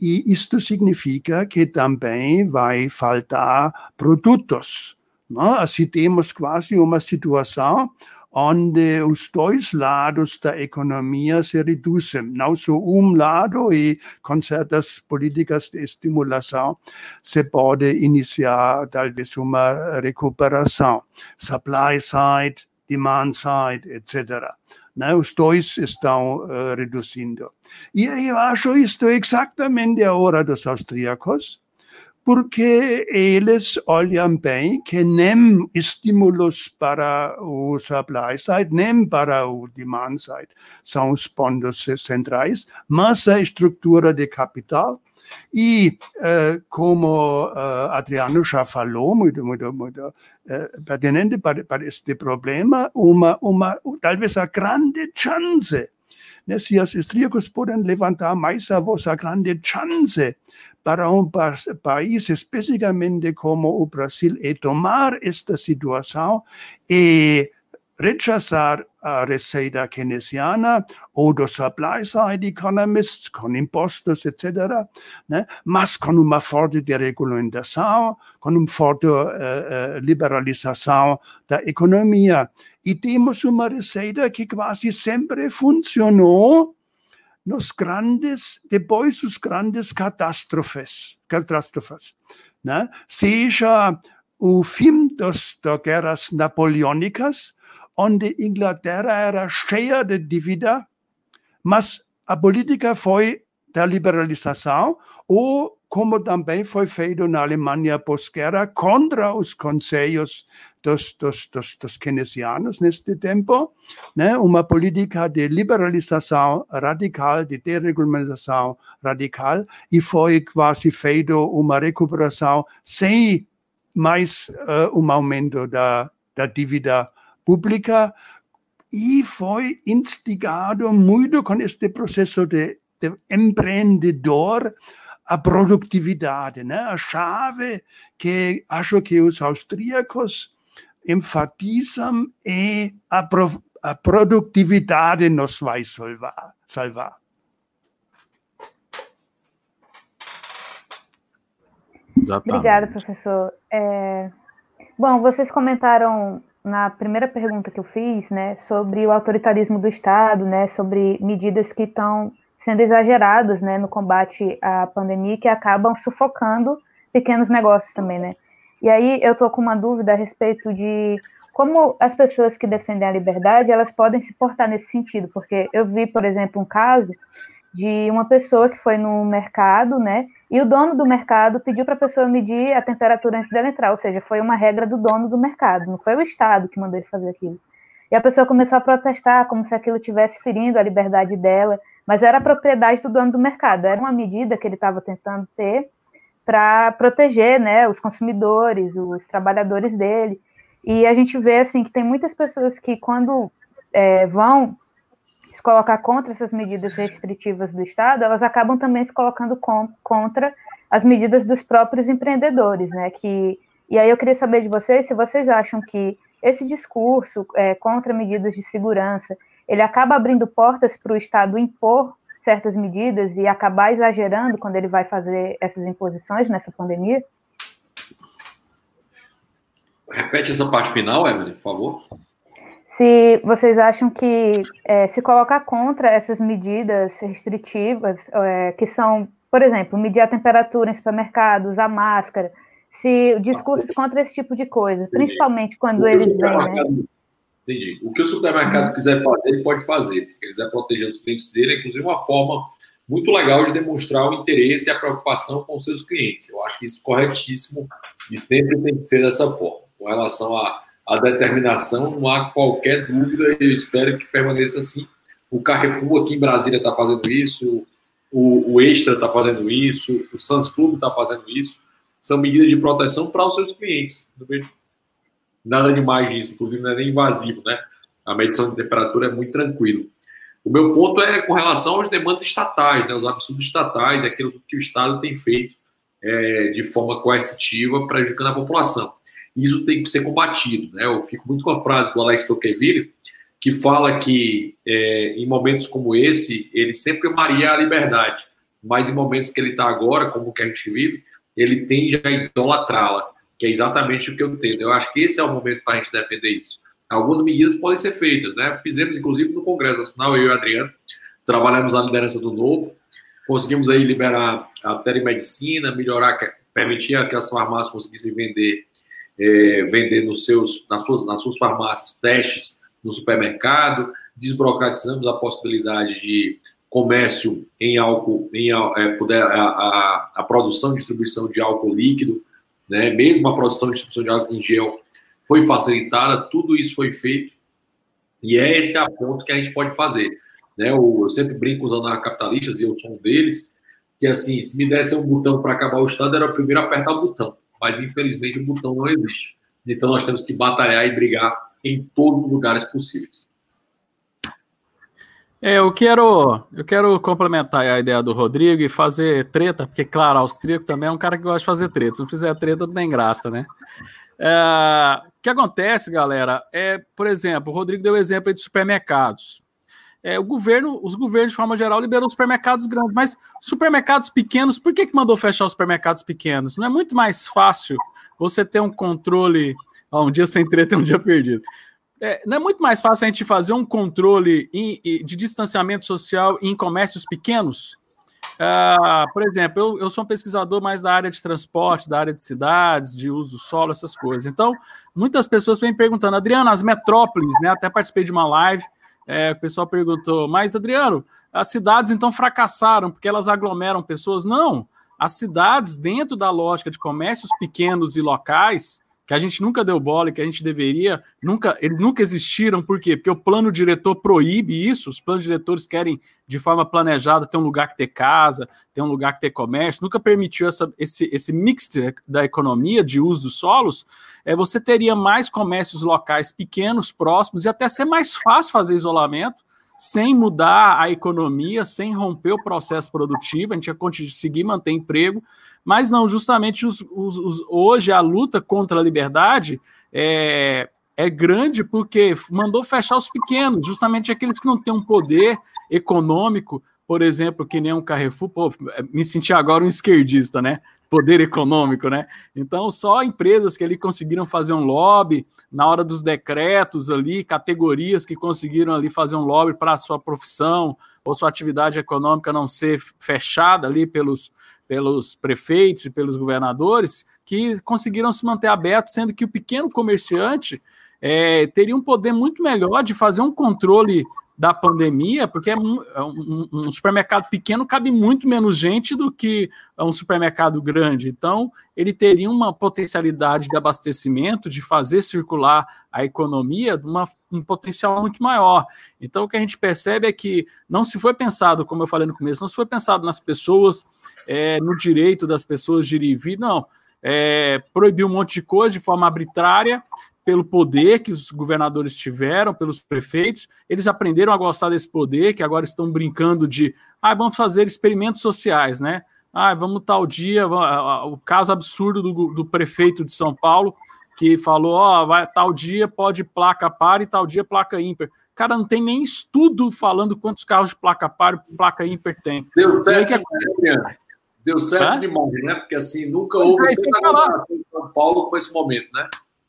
e isto significa que também vai faltar produtos. Não? Assim temos quase uma situação onde os dois lados da economia se reduzem. Não só um lado e com certas políticas de estimulação se pode iniciar talvez uma recuperação. Supply side, demand side, etc. Né? Os dois estão uh, reduzindo. E eu acho isto exatamente a hora dos austríacos, porque eles olham bem que nem estímulos para o supply side, nem para o demand side são os pontos centrais, mas a estrutura de capital. E, uh, como uh, Adriano já falou, muito, muito, muito uh, pertinente para, para este problema, uma, uma, talvez a grande chance, né, se os austríacos podem levantar mais a voz, a grande chance para um país, especificamente como o Brasil, é tomar esta situação e rechazar a receita keynesiana ou do supply side economists com impostos, etc., né? mas com uma forte deregulação, com uma forte uh, uh, liberalização da economia. E temos uma receita que quase sempre funcionou nos grandes, depois dos grandes catástrofes, catástrofes, né? seja o fim das guerras napoleônicas, onde Inglaterra era cheia de dívida, mas a política foi da liberalização, ou como também foi feito na Alemanha pós-guerra, contra os conselhos dos, dos, dos, dos keynesianos neste tempo, né? uma política de liberalização radical, de deregulamentação radical, e foi quase feito uma recuperação sem mais uh, um aumento da, da dívida pública, e foi instigado muito com este processo de, de empreendedor, a produtividade, né? a chave que acho que os austríacos enfatizam é a, pro, a produtividade nos vai salvar. salvar. Exatamente. Obrigada, professor. É... Bom, vocês comentaram na primeira pergunta que eu fiz, né, sobre o autoritarismo do Estado, né, sobre medidas que estão sendo exageradas, né, no combate à pandemia que acabam sufocando pequenos negócios também, né. E aí eu estou com uma dúvida a respeito de como as pessoas que defendem a liberdade elas podem se portar nesse sentido, porque eu vi, por exemplo, um caso de uma pessoa que foi no mercado, né? E o dono do mercado pediu para a pessoa medir a temperatura antes dela entrar, ou seja, foi uma regra do dono do mercado, não foi o Estado que mandou ele fazer aquilo. E a pessoa começou a protestar como se aquilo estivesse ferindo a liberdade dela, mas era a propriedade do dono do mercado, era uma medida que ele estava tentando ter para proteger né, os consumidores, os trabalhadores dele. E a gente vê assim que tem muitas pessoas que, quando é, vão se colocar contra essas medidas restritivas do Estado, elas acabam também se colocando com, contra as medidas dos próprios empreendedores, né? Que, e aí eu queria saber de vocês se vocês acham que esse discurso é, contra medidas de segurança ele acaba abrindo portas para o Estado impor certas medidas e acabar exagerando quando ele vai fazer essas imposições nessa pandemia? Repete essa parte final, Evelyn, por favor se vocês acham que é, se colocar contra essas medidas restritivas, é, que são, por exemplo, medir a temperatura em supermercados, a máscara, se discursos contra esse tipo de coisa, principalmente quando eles vêm, né? Entendi. O que o supermercado quiser fazer, ele pode fazer. Se quiser proteger os clientes dele, é inclusive uma forma muito legal de demonstrar o interesse e a preocupação com os seus clientes. Eu acho que isso é corretíssimo e sempre tem que ser dessa forma. Com relação a a determinação, não há qualquer dúvida, e eu espero que permaneça assim. O Carrefour aqui em Brasília está fazendo isso, o, o Extra está fazendo isso, o Sans Club está fazendo isso. São medidas de proteção para os seus clientes. Nada demais nisso, inclusive não é nem invasivo, né? A medição de temperatura é muito tranquilo. O meu ponto é com relação aos demandas estatais, né? os absurdos estatais, aquilo que o Estado tem feito é, de forma coercitiva, prejudicando a população. Isso tem que ser combatido. Né? Eu fico muito com a frase do Alex Tocqueville, que fala que é, em momentos como esse, ele sempre amaria a liberdade, mas em momentos que ele está agora, como que a gente vive, ele tende a idolatrá-la, que é exatamente o que eu entendo. Eu acho que esse é o momento para a gente defender isso. Algumas medidas podem ser feitas, né? Fizemos, inclusive, no Congresso Nacional, eu e o Adriano, trabalhamos na liderança do Novo, conseguimos aí liberar a telemedicina, melhorar, permitir que as farmácias conseguissem vender, é, vender nos seus, nas, suas, nas suas farmácias testes no supermercado, desburocratizamos a possibilidade de comércio em álcool, em é, poder, a, a, a, produção e distribuição de álcool líquido, né, mesmo a produção e distribuição de álcool em gel foi facilitada, tudo isso foi feito, e é esse a ponto que a gente pode fazer. Né? Eu, eu sempre brinco usando a capitalistas, e eu sou um deles, que assim, se me desse um botão para acabar o Estado, era o primeiro a apertar o botão, mas infelizmente o botão não existe. Então nós temos que batalhar e brigar em todos os lugares possíveis. É, eu quero, eu quero complementar a ideia do Rodrigo e fazer treta, porque, claro, austríaco também é um cara que gosta de fazer treta. Se não fizer treta, não tem graça, né? É, o que acontece, galera, é, por exemplo, o Rodrigo deu exemplo de supermercados. É, o governo, os governos, de forma geral, liberam supermercados grandes, mas supermercados pequenos, por que, que mandou fechar os supermercados pequenos? Não é muito mais fácil você ter um controle. Ó, um dia sem treta é um dia perdido. É, não é muito mais fácil a gente fazer um controle em, de distanciamento social em comércios pequenos? Uh, por exemplo, eu, eu, sou um pesquisador mais da área de transporte, da área de cidades, de uso do solo, essas coisas. Então, muitas pessoas vêm perguntando, Adriano, as metrópoles, né? Até participei de uma live, é, o pessoal perguntou, mas Adriano, as cidades então fracassaram porque elas aglomeram pessoas? Não, as cidades, dentro da lógica de comércios pequenos e locais, que a gente nunca deu bola e que a gente deveria, nunca, eles nunca existiram, por quê? Porque o plano diretor proíbe isso, os planos diretores querem, de forma planejada, ter um lugar que ter casa, ter um lugar que ter comércio, nunca permitiu essa, esse, esse mix da economia, de uso dos solos, é, você teria mais comércios locais pequenos, próximos, e até ser mais fácil fazer isolamento, sem mudar a economia, sem romper o processo produtivo, a gente ia conseguir manter emprego, mas não, justamente os, os, os, hoje a luta contra a liberdade é, é grande porque mandou fechar os pequenos, justamente aqueles que não têm um poder econômico, por exemplo, que nem um Carrefour, pô, me senti agora um esquerdista, né? Poder econômico, né? Então, só empresas que ali conseguiram fazer um lobby na hora dos decretos ali, categorias que conseguiram ali fazer um lobby para a sua profissão ou sua atividade econômica não ser fechada ali pelos, pelos prefeitos e pelos governadores, que conseguiram se manter abertos, sendo que o pequeno comerciante é, teria um poder muito melhor de fazer um controle da pandemia, porque é um, é um, um, supermercado pequeno cabe muito menos gente do que um supermercado grande. Então, ele teria uma potencialidade de abastecimento, de fazer circular a economia, uma, um potencial muito maior. Então, o que a gente percebe é que não se foi pensado, como eu falei no começo, não se foi pensado nas pessoas, é, no direito das pessoas de ir e vir, não. É, proibiu um monte de coisa de forma arbitrária pelo poder que os governadores tiveram, pelos prefeitos, eles aprenderam a gostar desse poder, que agora estão brincando de, ah, vamos fazer experimentos sociais, né? Ah, vamos tal dia, o caso absurdo do, do prefeito de São Paulo, que falou, ó, oh, tal dia pode placa par e tal dia placa ímpar. Cara, não tem nem estudo falando quantos carros de placa par e placa ímpar tem. Deu certo, que... Deu certo demais, né? Porque assim, nunca houve é, tanta em São Paulo com esse momento, né?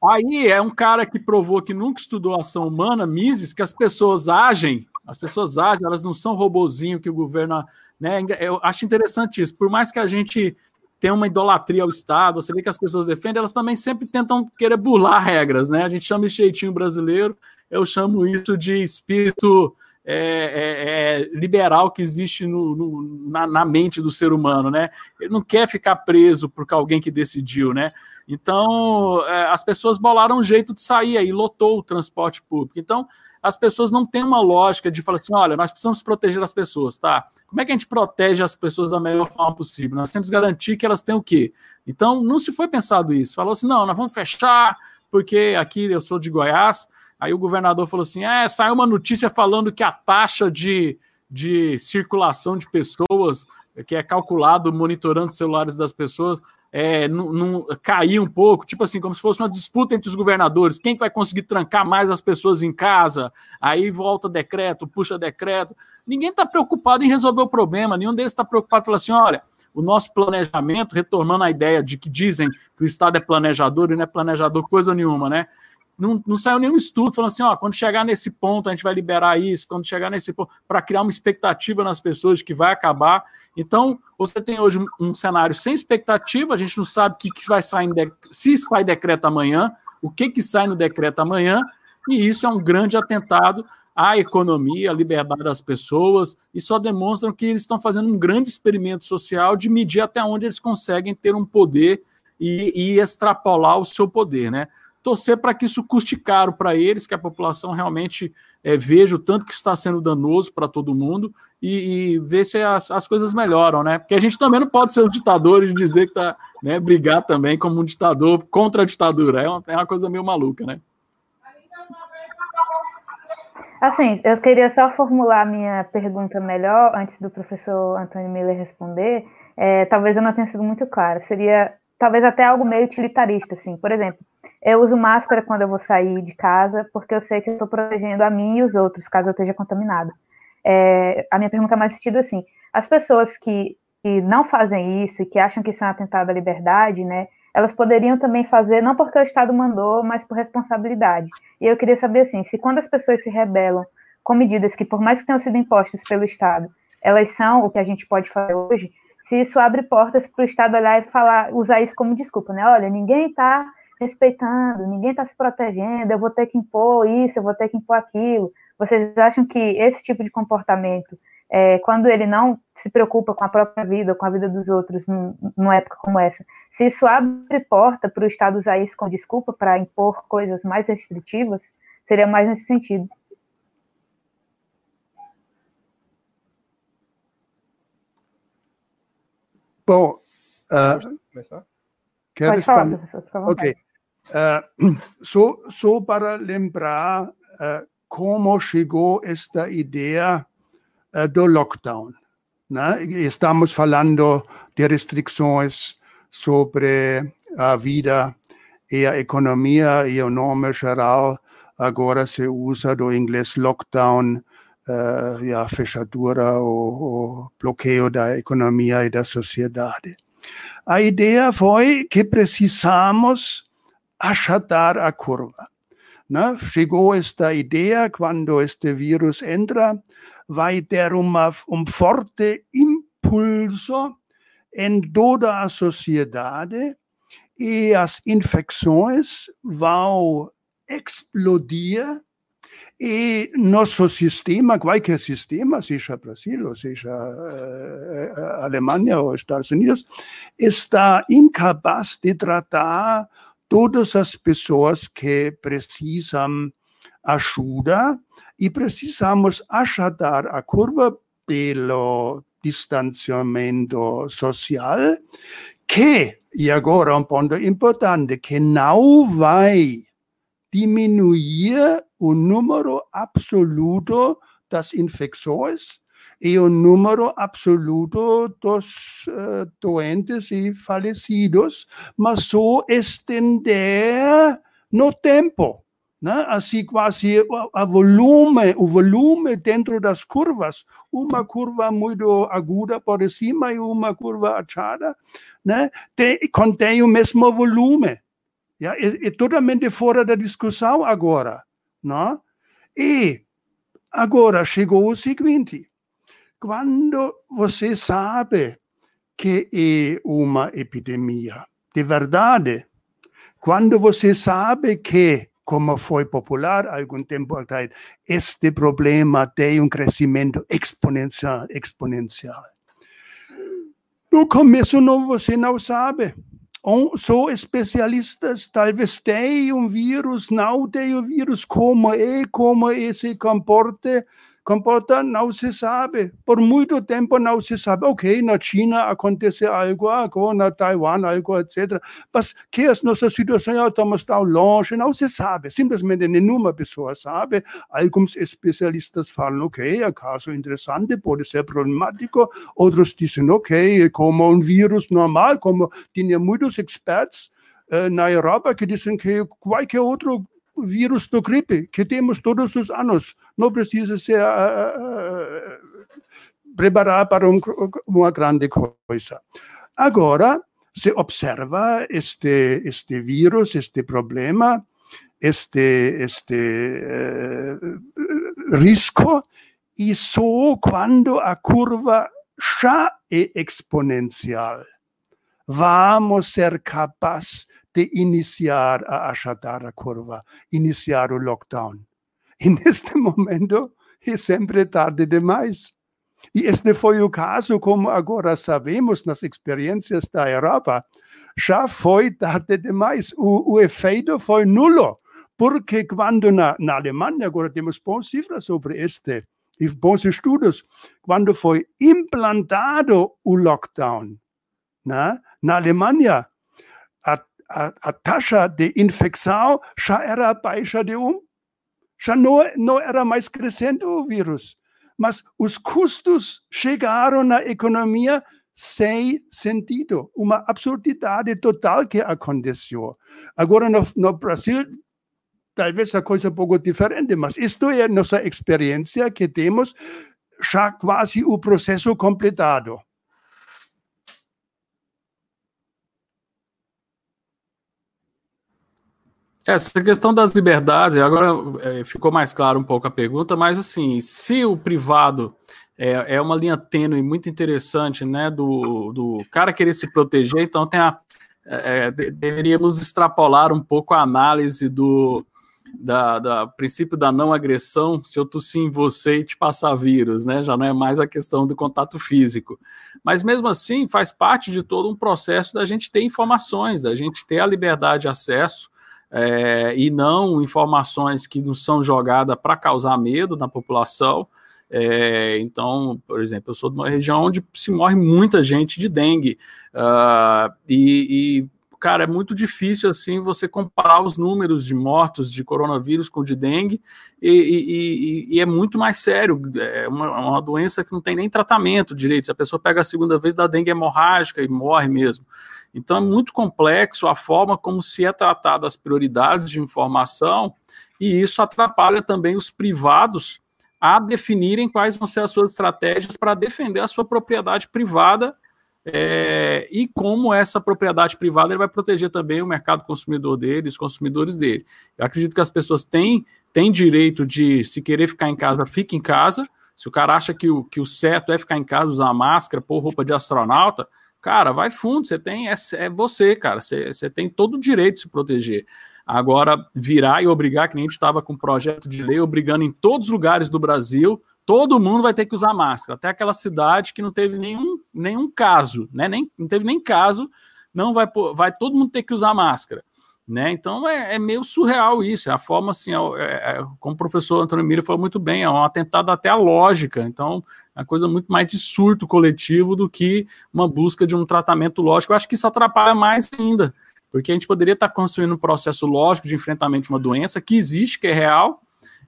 Aí é um cara que provou que nunca estudou ação humana, Mises, que as pessoas agem, as pessoas agem, elas não são robozinho que o governo. Né? Eu acho interessante isso. Por mais que a gente tenha uma idolatria ao Estado, você vê que as pessoas defendem, elas também sempre tentam querer burlar regras, né? A gente chama de jeitinho brasileiro, eu chamo isso de espírito é, é, é, liberal que existe no, no, na, na, mente do ser humano, né? Ele não quer ficar preso por alguém que decidiu, né? Então, é, as pessoas bolaram um jeito de sair aí, lotou o transporte público. Então, as pessoas não têm uma lógica de falar assim: olha, nós precisamos proteger as pessoas, tá? Como é que a gente protege as pessoas da melhor forma possível? Nós temos que garantir que elas têm o quê? Então, não se foi pensado isso. Falou assim: não, nós vamos fechar, porque aqui eu sou de Goiás. Aí o governador falou assim: é, saiu uma notícia falando que a taxa de, de circulação de pessoas que é calculado monitorando os celulares das pessoas, é, cair um pouco, tipo assim, como se fosse uma disputa entre os governadores, quem vai conseguir trancar mais as pessoas em casa, aí volta decreto, puxa decreto. Ninguém está preocupado em resolver o problema, nenhum deles está preocupado em falar assim: olha, o nosso planejamento, retornando à ideia de que dizem que o Estado é planejador e não é planejador coisa nenhuma, né? Não, não saiu nenhum estudo falando assim, ó, quando chegar nesse ponto a gente vai liberar isso, quando chegar nesse ponto, para criar uma expectativa nas pessoas de que vai acabar. Então, você tem hoje um, cenário sem expectativa, a gente não sabe o que, que vai sair, se sai decreto amanhã, o que, que sai no decreto amanhã, e isso é um grande atentado à economia, à liberdade das pessoas, e só demonstram que eles estão fazendo um grande experimento social de medir até onde eles conseguem ter um poder e, e extrapolar o seu poder, né? Torcer para que isso custe caro para eles, que a população realmente é, veja o tanto que está sendo danoso para todo mundo e, e ver se as, as, coisas melhoram, né? Porque a gente também não pode ser um ditador e dizer que está, né, brigar também como um ditador contra a ditadura. É uma, é uma coisa meio maluca, né? Assim, eu queria só formular minha pergunta melhor antes do professor Antônio Miller responder. É, talvez eu não tenha sido muito clara. Seria talvez até algo meio utilitarista, assim. Por exemplo, eu uso máscara quando eu vou sair de casa, porque eu sei que eu estou protegendo a mim e os outros, caso eu esteja contaminada. É, a minha pergunta é mais sentido assim: as pessoas que, que não fazem isso e que acham que isso é um atentado à liberdade, né? Elas poderiam também fazer, não porque o Estado mandou, mas por responsabilidade. E eu queria saber assim, se quando as pessoas se rebelam com medidas que, por mais que tenham sido impostas pelo Estado, elas são o que a gente pode fazer hoje, se isso abre portas para o Estado olhar e falar, usar isso como desculpa, né? Olha, ninguém está respeitando, ninguém está se protegendo, eu vou ter que impor isso, eu vou ter que impor aquilo. Vocês acham que esse tipo de comportamento, é, quando ele não se preocupa com a própria vida, com a vida dos outros, numa época como essa, se isso abre porta para o Estado usar isso como desculpa para impor coisas mais restritivas, seria mais nesse sentido. Bom, uh, quer Pode responder? Falar, professor, ok. Uh, só, só para lembrar uh, como chegou esta ideia uh, do lockdown. Né? Estamos falando de restrições sobre a vida e a economia e o nome geral agora se usa do inglês lockdown, uh, ja, fechadura ou bloqueio da economia e da sociedade. A ideia foi que precisamos achatar a curva. Né? Chegou esta ideia, quando este vírus entra, vai ter uma, um forte impulso em toda a sociedade e as infecções vão explodir e nosso sistema, qualquer sistema, seja Brasil, ou seja uh, Alemanha ou Estados Unidos, está incapaz de tratar todas as pessoas que precisam ajuda e precisamos achatar a curva pelo distanciamento social, que, e agora um ponto importante, que não vai diminuir o número absoluto das infecções e o número absoluto dos uh, doentes e falecidos, mas só estender no tempo. Né? Assim, quase o volume, o volume dentro das curvas, uma curva muito aguda por cima e uma curva achada, né? Tem, contém o mesmo volume. É totalmente fora da discussão agora. Né? E agora chegou o seguinte: quando você sabe que é uma epidemia, de verdade, quando você sabe que, como foi popular algum tempo atrás, este problema tem um crescimento exponencial, exponencial. No começo não, você não sabe. Um, especialistas talvez tenham um vírus, não tenham vírus, como é, como é se comporta comporta, não se sabe. Por muito tempo não se sabe. Ok, na China acontece algo, agora na Taiwan algo, etc. Mas que a nossa situação estamos tão longe, não se sabe. Simplesmente nenhuma pessoa sabe. Alguns especialistas falam, ok, é caso interessante, pode ser problemático. Outros dizem, ok, como um vírus normal, como tinha muitos experts uh, na Europa que dizem que qualquer outro vírus da gripe que temos todos os anos. Não precisa ser uh, preparar para um, uma grande coisa. Agora, se observa este, este vírus, este problema, este, este uh, risco, e só quando a curva já é exponencial, vamos ser capazes de iniciar a achatar a curva, iniciar o lockdown. E neste momento é sempre tarde demais. E este foi o caso, como agora sabemos nas experiências da Europa, já foi tarde demais. O, o efeito foi nulo, porque quando na, na Alemanha, agora temos boas cifras sobre este, e bons estudos, quando foi implantado o lockdown, na Alemanha, a, a taxa de infecção já era baixa de um. Já não, não era mais crescente o vírus. Mas os custos chegaram na economia sem sentido. Uma absurdidade total que aconteceu. Agora, no, no Brasil, talvez a coisa um pouco diferente, mas isto é nossa experiência que temos já quase o processo completado. Essa questão das liberdades, agora é, ficou mais claro um pouco a pergunta, mas assim, se o privado é, é uma linha tênue muito interessante, né, do, do cara querer se proteger, então tem a, é, é deveríamos extrapolar um pouco a análise do da, da, princípio da não agressão, se eu tossir em você e te passar vírus, né, já não é mais a questão do contato físico. Mas mesmo assim, faz parte de todo um processo da gente ter informações, da gente ter a liberdade de acesso é, e não informações que não são jogadas para causar medo na população. É, então, por exemplo, eu sou de uma região onde se morre muita gente de dengue. Uh, e, e, cara, é muito difícil assim você comparar os números de mortos de coronavírus com de dengue, e, e, e é muito mais sério. É uma, uma, doença que não tem nem tratamento direito. Se a pessoa pega a segunda vez da dengue hemorrágica e morre mesmo. Então é muito complexo a forma como se é tratada as prioridades de informação, e isso atrapalha também os privados a definirem quais vão ser as suas estratégias para defender a sua propriedade privada é, e como essa propriedade privada ele vai proteger também o mercado consumidor dele, os consumidores dele. Eu acredito que as pessoas têm, têm direito de, se querer ficar em casa, fique em casa. Se o cara acha que o, que o certo é ficar em casa, usar máscara, pôr roupa de astronauta, Cara, vai fundo, você tem, é, é você, cara, você, você, tem todo o direito de se proteger. Agora, virar e obrigar, que nem a gente estava com um projeto de lei, obrigando em todos os lugares do Brasil, todo mundo vai ter que usar máscara. Até aquela cidade que não teve nenhum, nenhum caso, né? Nem, não teve nem caso, não vai, vai todo mundo ter que usar máscara. Né? Então é, é, meio surreal isso, é a forma assim, é, é, é, como o professor Antônio Mira falou muito bem, é um atentado até à lógica, então é uma coisa muito mais de surto coletivo do que uma busca de um tratamento lógico. Eu acho que isso atrapalha mais ainda, porque a gente poderia estar construindo um processo lógico de enfrentamento de uma doença que existe, que é real,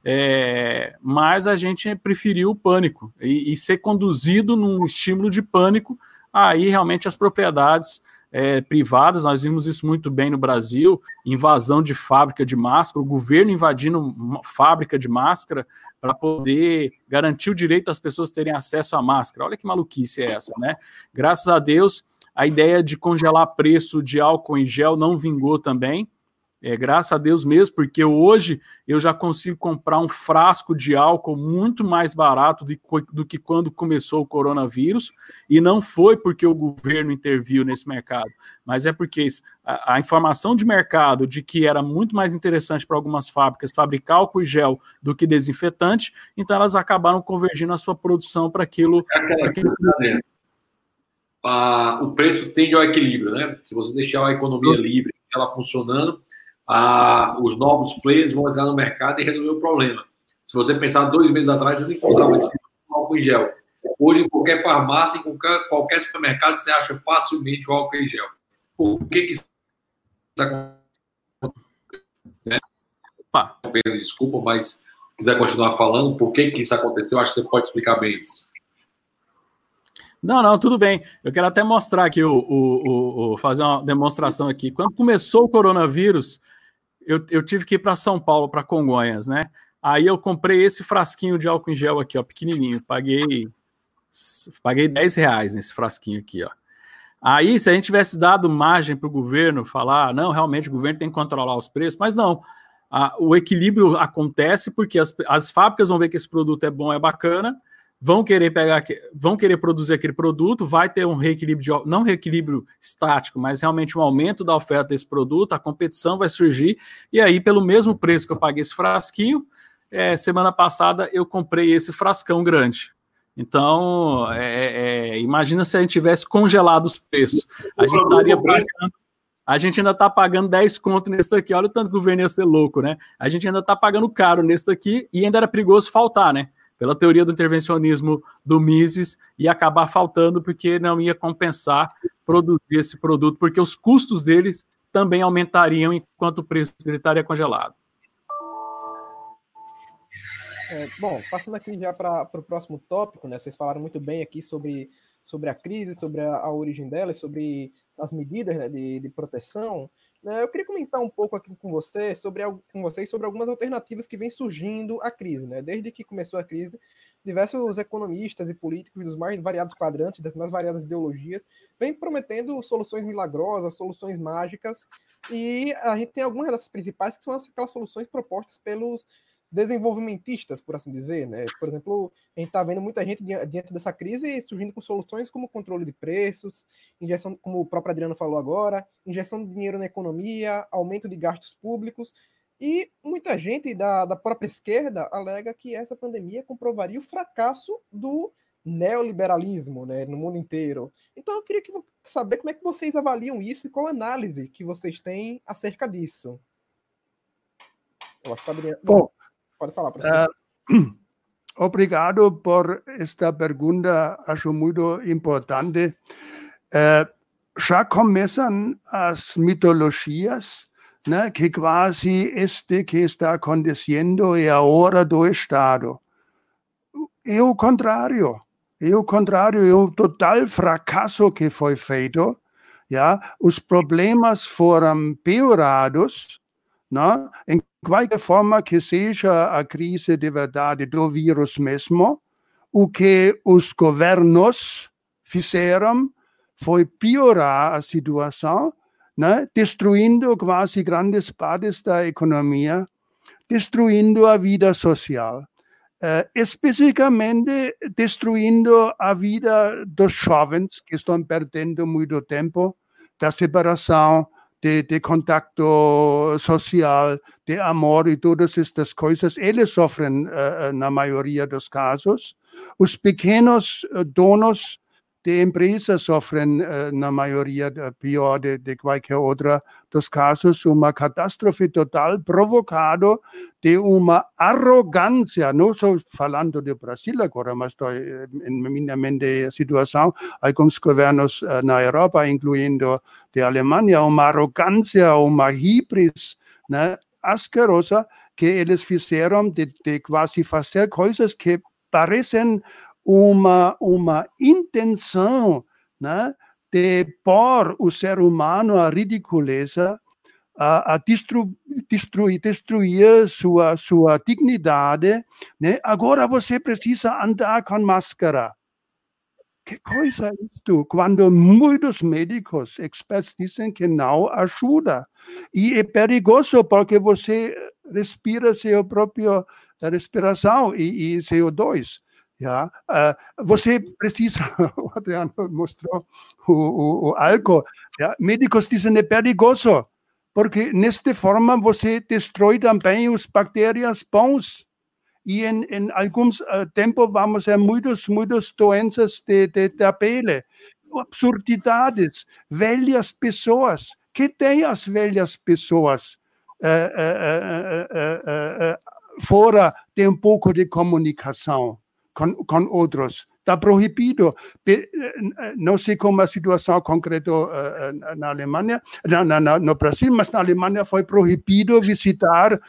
é, mas a gente preferiu o pânico e, e ser conduzido num estímulo de pânico, aí realmente as propriedades é, privadas, nós vimos isso muito bem no Brasil, invasão de fábrica de máscara, o governo invadindo fábrica de máscara para poder garantir o direito das pessoas terem acesso à máscara. Olha que maluquice é essa, né? Graças a Deus, a ideia de congelar preço de álcool em gel não vingou também. É, graças a Deus mesmo, porque hoje eu já consigo comprar um frasco de álcool muito mais barato do, do que quando começou o coronavírus, e não foi porque o governo interviu nesse mercado, mas é porque a, a informação de mercado de que era muito mais interessante para algumas fábricas fabricar álcool e gel do que desinfetante, então elas acabaram convergindo a sua produção para aquilo. É aquilo... Né? Ah, o preço tende ao equilíbrio, né? Se você deixar a economia livre, ela funcionando, a, os novos players vão entrar no mercado e resolver o problema. Se você pensar dois meses atrás, você não encontrava álcool em gel. Hoje, em qualquer farmácia, em qualquer, qualquer supermercado, você acha facilmente o álcool em gel. Por que, que isso acontece? Né? Desculpa, mas se quiser continuar falando, por que, que isso aconteceu, acho que você pode explicar bem isso. Não, não, tudo bem. Eu quero até mostrar aqui, o, o, o fazer uma demonstração aqui. Quando começou o coronavírus, eu, eu tive que ir para São Paulo, para Congonhas, né? Aí eu comprei esse frasquinho de álcool em gel aqui, ó, pequenininho. Paguei, paguei 10 reais nesse frasquinho aqui, ó. Aí, se a gente tivesse dado margem para o governo falar, não, realmente o governo tem que controlar os preços, mas não. A, o equilíbrio acontece porque as, as fábricas vão ver que esse produto é bom, é bacana, vão querer pegar, vão querer produzir aquele produto, vai ter um reequilíbrio, de, não reequilíbrio estático, mas realmente um aumento da oferta desse produto, a competição vai surgir, e aí, pelo mesmo preço que eu paguei esse frasquinho, é, semana passada eu comprei esse frascão grande. Então, é, é, imagina se a gente tivesse congelado os preços. A gente estaria pagando, a gente ainda está pagando 10 conto nesse daqui. Olha o tanto que o governo ia ser louco, né? A gente ainda está pagando caro nesse daqui e ainda era perigoso faltar, né? Pela teoria do intervencionismo do Mises, ia acabar faltando porque não ia compensar produzir esse produto, porque os custos deles também aumentariam enquanto o preço dele estaria congelado. É, bom, passando aqui já para o próximo tópico, né? Vocês falaram muito bem aqui sobre, sobre a crise, sobre a, a origem dela, sobre as medidas né, de, de proteção. Né? Eu queria comentar um pouco aqui com você sobre com vocês sobre algumas alternativas que vêm surgindo à crise, né? Desde que começou a crise, diversos economistas e políticos dos mais variados quadrantes, das mais variadas ideologias, vêm prometendo soluções milagrosas, soluções mágicas, e a gente tem algumas dessas principais que são aquelas soluções propostas pelos desenvolvimentistas, por assim dizer, né? Por exemplo, a gente está vendo muita gente diante dessa crise surgindo com soluções como controle de preços, injeção, como o próprio Adriano falou agora, injeção de dinheiro na economia, aumento de gastos públicos, e muita gente da, da própria esquerda alega que essa pandemia comprovaria o fracasso do neoliberalismo né, no mundo inteiro. Então eu queria que, saber como é que vocês avaliam isso e qual análise que vocês têm acerca disso. Eu acho que Adriano... Bom, Pode falar, professor. Uh, obrigado por esta pergunta, acho muito importante. Uh, já começam as mitologias, né, que quase este que está acontecendo é a hora do Estado. É o contrário. É o contrário, é um total fracasso que foi feito. Ja? Os problemas foram piorados. Né? Em qualquer forma que seja a crise de verdade do vírus mesmo, o que os governos fizeram foi piorar a situação, né? destruindo quase grandes partes da economia, destruindo a vida social, uh, especificamente destruindo a vida dos jovens que estão perdendo muito tempo da separação, de, de contacto social, de amor e todas estas coisas, eles sofrem uh, na maioria dos casos. Os pequenos donos de empresas sofrem, na maioria, pior de, de qualquer outra dos casos, uma catástrofe total provocado de uma arrogância, não estou falando de Brasil agora, mas estou em minha mente a situação, alguns governos uh, na Europa, incluindo de Alemanha, uma arrogância, uma hibris né, asquerosa que eles fizeram de, de quase fazer coisas que parecem uma, uma intenção né, de pôr o ser humano à ridiculeza, a, a destru, destruir, destruir sua, sua dignidade. Né? Agora você precisa andar com máscara. Que coisa é isto? Quando muitos médicos, experts dizem que não ajuda. E é perigoso porque você respira seu próprio respiração e, e CO2. Uh, você precisa, o Adriano mostrou o, o, o álcool, médicos dizem é perigoso, porque nesta forma você destrói também os bactérias bons. E em, em alguns uh, tempo vamos ter muitas, muitas doenças de, de, da pele, absurdidades, velhas pessoas. que tem as velhas pessoas? Uh, fora tem um pouco de comunicação com, com outros. Está proibido. Não sei como a situação concreta na Alemanha, na, na, no Brasil, mas na Alemanha foi proibido visitar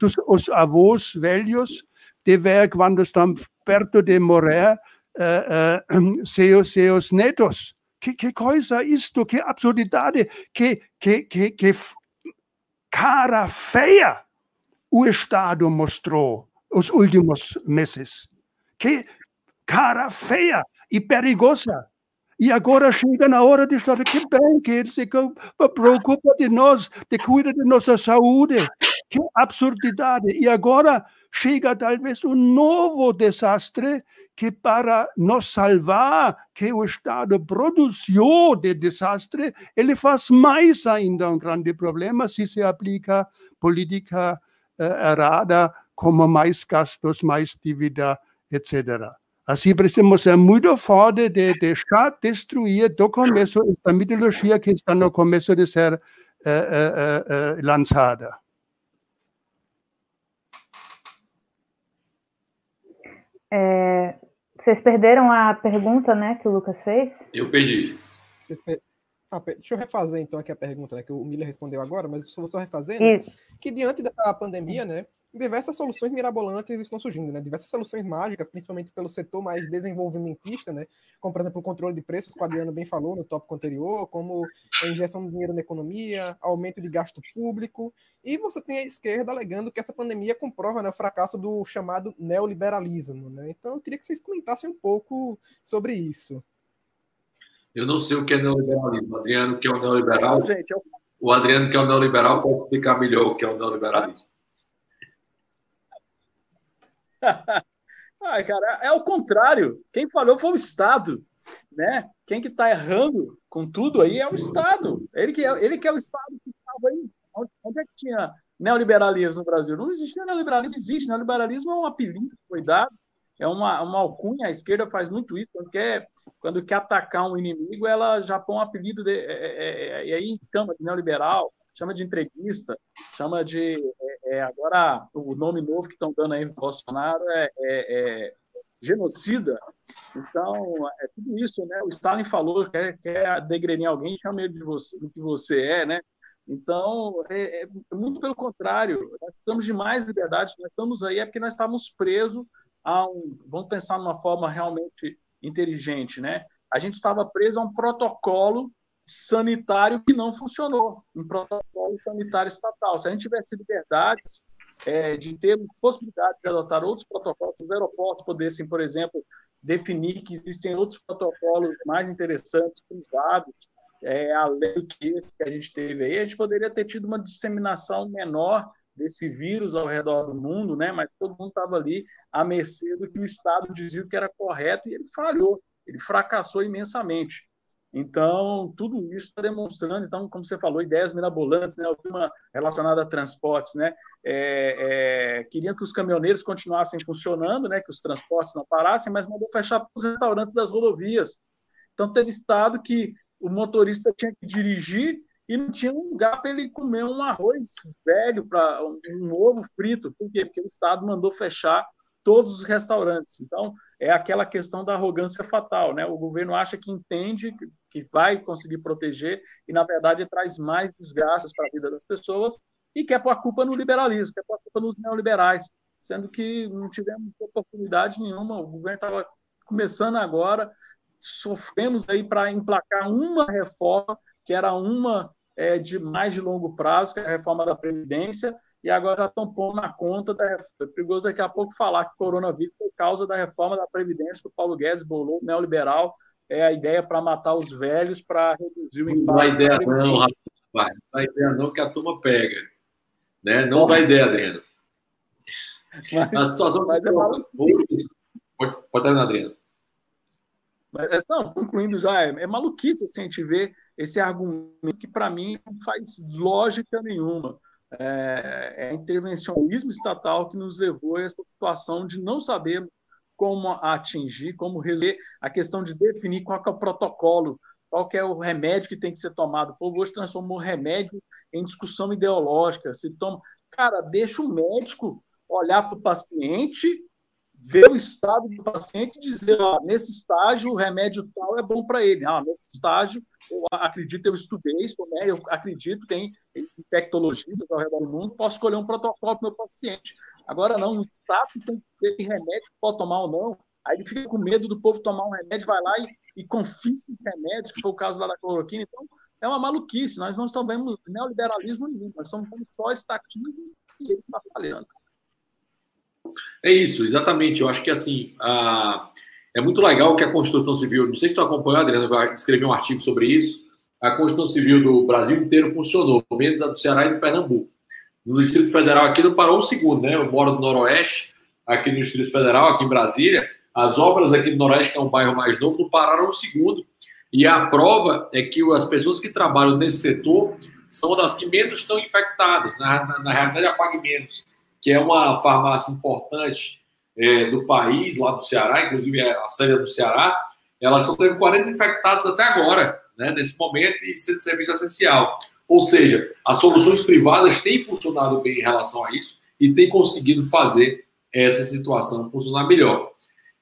dos, os avós velhos de ver quando estão perto de morrer seus, seus netos. Que, que coisa isto, que absurdidade, que, que, que, que cara feia o Estado mostrou os últimos meses. Que cara feia e perigosa. E agora chega na hora de estar que bem, que ele se preocupa de nós, de cuida de nossa saúde. Que absurdidade. E agora chega talvez um novo desastre que para nos salvar, que o Estado produziu de desastre, ele faz mais ainda um grande problema se se aplica política uh, errada, como mais gastos, mais dívida, etc. Assim, precisamos ser muito forte de deixar destruir do começo esta mitologia que está no começo de ser uh, uh, lançada. É, vocês perderam a pergunta, né, que o Lucas fez? Eu perdi. Ah, deixa eu refazer então aqui a pergunta, né, que o Miller respondeu agora, mas eu vou só refazer, né, que diante da pandemia, né, diversas soluções mirabolantes estão surgindo, né? Diversas soluções mágicas, principalmente pelo setor mais desenvolvimentista, né? Como, por exemplo, o controle de preços, que o Adriano bem falou no tópico anterior, como a injeção de dinheiro na economia, aumento de gasto público. E você tem a esquerda alegando que essa pandemia comprova né, o fracasso do chamado neoliberalismo, né? Então, eu queria que vocês comentassem um pouco sobre isso. Eu não sei o que é neoliberalismo. Adriano, que é o neoliberal. Gente, eu... O Adriano, que é o neoliberal, pode explicar melhor o que é o neoliberalismo. ah, cara, é o contrário. Quem falou foi o Estado, né? Quem que está errando com tudo aí é o Estado. Ele que é, ele que é o Estado que estava aí. Onde, onde é que tinha neoliberalismo no Brasil? Não existia neoliberalismo, existe. Neoliberalismo é um apelido que foi dado, é uma, uma alcunha. A esquerda faz muito isso. Quando quer, quando quer atacar um inimigo, ela já põe um apelido, de, é, é, é, e aí chama de neoliberal, chama de entreguista, chama de. É, é, agora, o nome novo que estão dando aí para Bolsonaro é, é, é, genocida. Então, é tudo isso, né? O Stalin falou, quer, quer degredir alguém, chama ele de você, do que você é, né? Então, é, é, muito pelo contrário, nós precisamos de mais liberdade, nós estamos aí é porque nós estávamos presos a um, vamos pensar numa forma realmente inteligente, né? A gente estava preso a um protocolo sanitário que não funcionou, um protocolo sanitário estatal. Se a gente tivesse liberdades é, de termos possibilidades de adotar outros protocolos, se os aeroportos pudessem, por exemplo, definir que existem outros protocolos mais interessantes, privados, é, além do que esse que a gente teve aí, a gente poderia ter tido uma disseminação menor desse vírus ao redor do mundo, né? mas todo mundo estava ali à mercê do que o Estado dizia que era correto e ele falhou, ele fracassou imensamente. Então, tudo isso está demonstrando, então, como você falou, ideias mirabolantes, né? Alguma relacionada a transportes, né? É, é, queriam que os caminhoneiros continuassem funcionando, né? Que os transportes não parassem, mas mandou fechar os restaurantes das rodovias. Então, teve estado que o motorista tinha que dirigir e não tinha um lugar para ele comer um arroz velho, para um, ovo frito. Por quê? Porque o Estado mandou fechar todos os restaurantes. Então, é aquela questão da arrogância fatal, né? O governo acha que entende, que vai conseguir proteger e, na verdade, traz mais desgraças para a vida das pessoas e quer pôr a culpa no liberalismo, quer pôr a culpa nos neoliberais, sendo que não tivemos oportunidade nenhuma. O governo estava começando agora, sofremos aí para emplacar uma reforma, que era uma é, de mais de longo prazo, que é a reforma da Previdência, e agora já estão pondo na conta da reforma. É perigoso daqui a pouco falar que o coronavírus foi causa da reforma da Previdência que o Paulo Guedes bolou, neoliberal, é a ideia para matar os velhos, para reduzir o impacto. Não dá ideia não, rapaz. Não dá ideia não que a turma pega. Né? Não dá ideia, Adriano. Mas, a situação mas é. Pode, pode terminar, Adriano. Mas, é, não, concluindo já, é, é maluquice assim, a gente ver esse argumento que, para mim, não faz lógica nenhuma é, é intervencionismo estatal que nos levou a essa situação de não saber como atingir, como resolver a questão de definir qual é o protocolo, qual é o remédio que tem que ser tomado. O povo hoje transformou o remédio em discussão ideológica. Se toma, cara, deixa o médico olhar para o paciente, ver o estado do paciente e dizer, ó, nesse estágio o remédio tal é bom para ele. Ah, nesse estágio, eu acredito, eu estudei isso, né? eu acredito, tem infectologistas ao redor do mundo, posso escolher um protocolo para o meu paciente. Agora não, o estado tem que ter remédio que pode tomar ou não. Aí ele fica com medo do povo tomar um remédio, vai lá e, e confisca os remédios, que foi o caso lá da cloroquina. Então, é uma maluquice. Nós não estamos vendo neoliberalismo nenhum, nós estamos vendo só estatismo e ele está falhando. É isso, exatamente. Eu acho que assim a... é muito legal que a Constituição Civil, não sei se tu acompanhou, Adriano, vai escrever um artigo sobre isso. A Constituição Civil do Brasil inteiro funcionou, menos a do Ceará e do Pernambuco. No Distrito Federal aqui não parou um segundo, né? Eu moro no Noroeste, aqui no Distrito Federal, aqui em Brasília. As obras aqui do Noroeste, que é um bairro mais novo, não pararam um segundo. E a prova é que as pessoas que trabalham nesse setor são das que menos estão infectadas. Na, na, na realidade, a Pague Menos, que é uma farmácia importante é, do país, lá do Ceará, inclusive é a sede do Ceará, ela só teve 40 infectados até agora, né, nesse momento, e sendo serviço essencial. Ou seja, as soluções privadas têm funcionado bem em relação a isso e têm conseguido fazer essa situação funcionar melhor.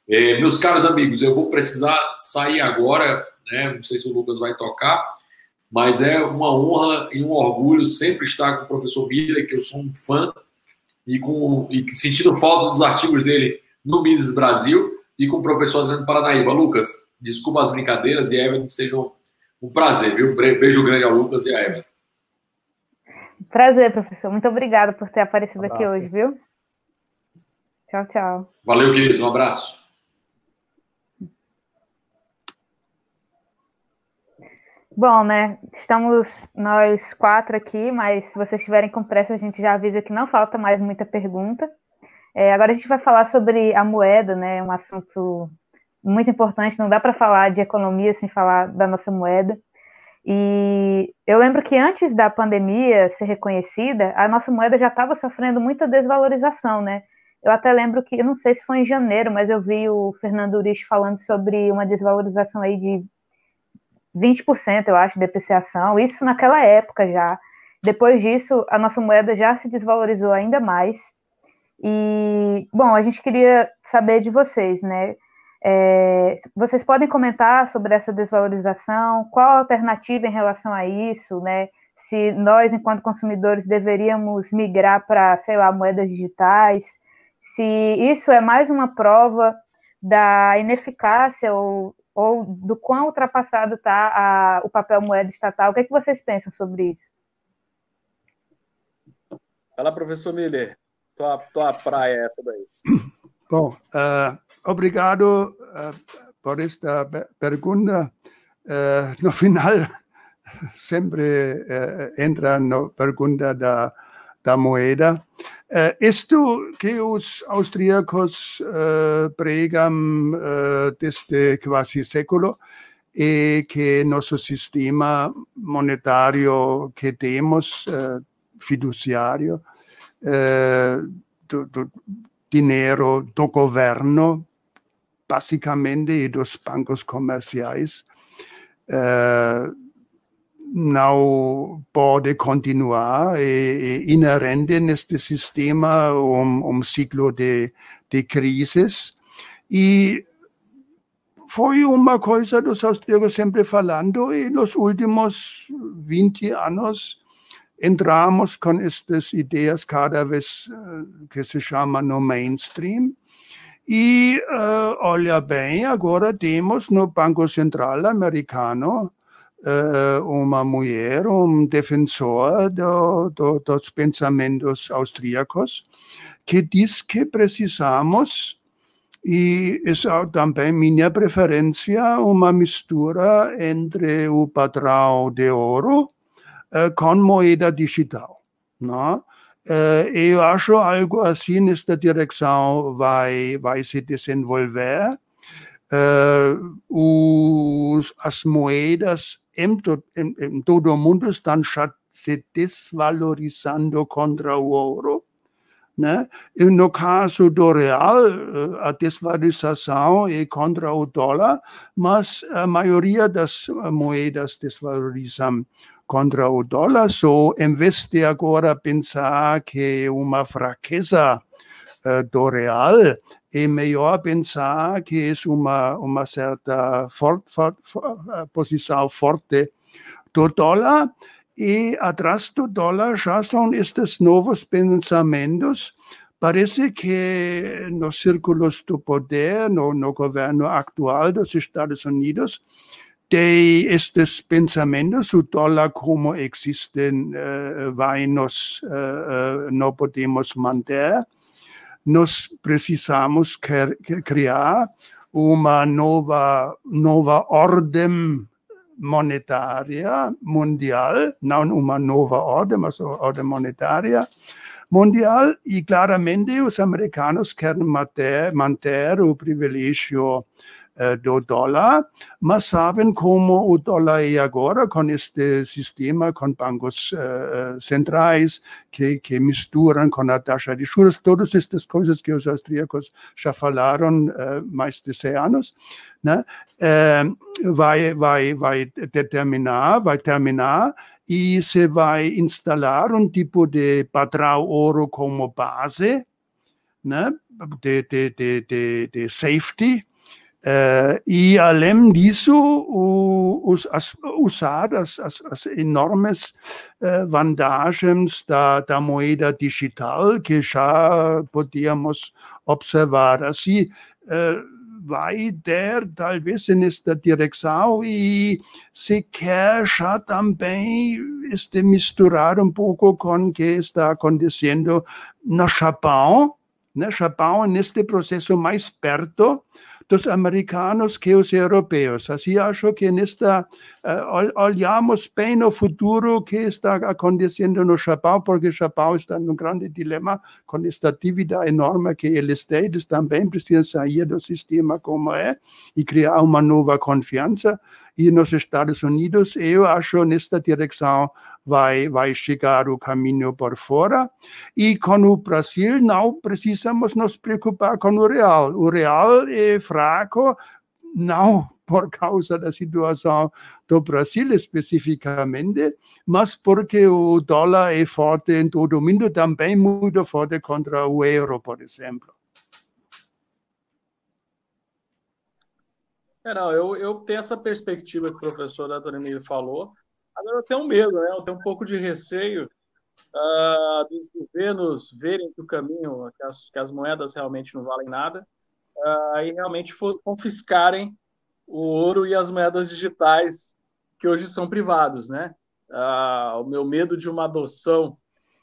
É, meus caros amigos, eu vou precisar sair agora né? Não sei se o Lucas vai tocar, mas é uma honra e um orgulho sempre estar com o professor Miller, que eu sou um fã, e, com, e sentindo falta dos artigos dele no Mises Brasil, e com o professor Adriano Paranaíba. Lucas, desculpa as brincadeiras e Evelyn, sejam um prazer, viu? Beijo grande ao Lucas e a Evelyn. Prazer, professor. Muito obrigada por ter aparecido um aqui hoje, viu? Tchau, tchau. Valeu, queridos. Um abraço. Bom, né? Estamos nós quatro aqui, mas se vocês estiverem com pressa, a gente já avisa que não falta mais muita pergunta. É, agora a gente vai falar sobre a moeda, né? Um assunto muito importante. Não dá para falar de economia sem falar da nossa moeda. E eu lembro que antes da pandemia ser reconhecida, a nossa moeda já estava sofrendo muita desvalorização, né? Eu até lembro que, eu não sei se foi em janeiro, mas eu vi o Fernando Urich falando sobre uma desvalorização aí de 20%, eu acho, de depreciação, isso naquela época já. Depois disso, a nossa moeda já se desvalorizou ainda mais. E, bom, a gente queria saber de vocês, né? É, vocês podem comentar sobre essa desvalorização? Qual a alternativa em relação a isso, né? Se nós, enquanto consumidores, deveríamos migrar para, sei lá, moedas digitais? Se isso é mais uma prova da ineficácia ou ou do quão ultrapassado está o papel moeda estatal. O que, é que vocês pensam sobre isso? Fala, professor Miller. Tua, tua praia é essa daí. Bom, uh, obrigado uh, por esta pergunta. Uh, no final, sempre entra na pergunta da, da moeda. Uh, isto que os austríacos uh, pregam uh, desde quase século é que nosso sistema monetário que temos, fiduciário, do, do dinheiro do governo, basicamente, e dos bancos comerciais, não pode continuar, é, é inerente neste sistema um, um ciclo de, de crises. E foi uma coisa dos austríacos sempre falando, e nos últimos 20 anos entramos com estas ideias cada vez eh, que se chama no mainstream. E uh, olha bem, agora temos no Banco Central americano uma mulher, um defensor do, do, dos pensamentos austríacos, que diz que precisamos, e isso é também minha preferência, uma mistura entre o padrão de ouro uh, com moeda digital. Não? Uh, eu acho algo assim nesta direção vai, vai se desenvolver. Uh, os, as moedas em, todo o mundo estão se desvalorizando contra o ouro. Né? E no caso do real, eh, a desvalorização é contra o dólar, mas a maioria das moedas desvalorizam contra o dólar. So, em vez de agora pensar que é uma fraqueza do real, é melhor pensar que é uma, uma certa for, for, for, posição forte do dólar e atrás do dólar já são estes novos pensamentos. Parece que nos círculos do poder, no, no governo atual dos Estados Unidos, de estes pensamentos, o dólar como existe, uh, vai nos, uh, não podemos manter. Nós precisamos criar uma nova, nova ordem monetária mundial, não uma nova ordem, mas uma ordem monetária mundial, e claramente os americanos querem manter, manter o privilégio do dólar, mas sabem como o dólar é agora com este sistema, com bancos uh, centrais que, que misturam com a taxa de juros, todas estas coisas que os austríacos já falaram uh, mais de 100 anos, né? vai, vai, vai determinar, vai terminar e se vai instalar um tipo de padrão ouro como base, né? de, de, de, de, de safety, Uh, e além disso, o, os, as, usar as, as, as enormes uh, vantagens da, da, moeda digital que já podíamos observar. Assim, uh, vai ter talvez nesta direção e se quer já também este, misturar um pouco com o que está acontecendo no Japão, né? Japão neste processo mais perto, dos americanos que os europeus. Assim, acho que nesta, uh, olhamos bem o futuro que está acontecendo no Japão, porque o Japão está num grande dilema com esta dívida enorme que eles têm. Eles também precisam sair do sistema como é e criar uma nova confiança. E nos Estados Unidos, eu acho nesta direção vai, vai chegar o caminho por fora. E com o Brasil, não precisamos nos preocupar com o real. O real é fraco, não por causa da situação do Brasil especificamente, mas porque o dólar é forte em todo o mundo, também muito forte contra o euro, por exemplo. É, não, eu, eu tenho essa perspectiva que o professor Antônio falou. Agora eu tenho medo, né? Eu tenho um pouco de receio uh, dos governos verem que o caminho, que as, que as moedas realmente não valem nada, uh, e realmente for, confiscarem o ouro e as moedas digitais que hoje são privados, né? Uh, o meu medo de uma adoção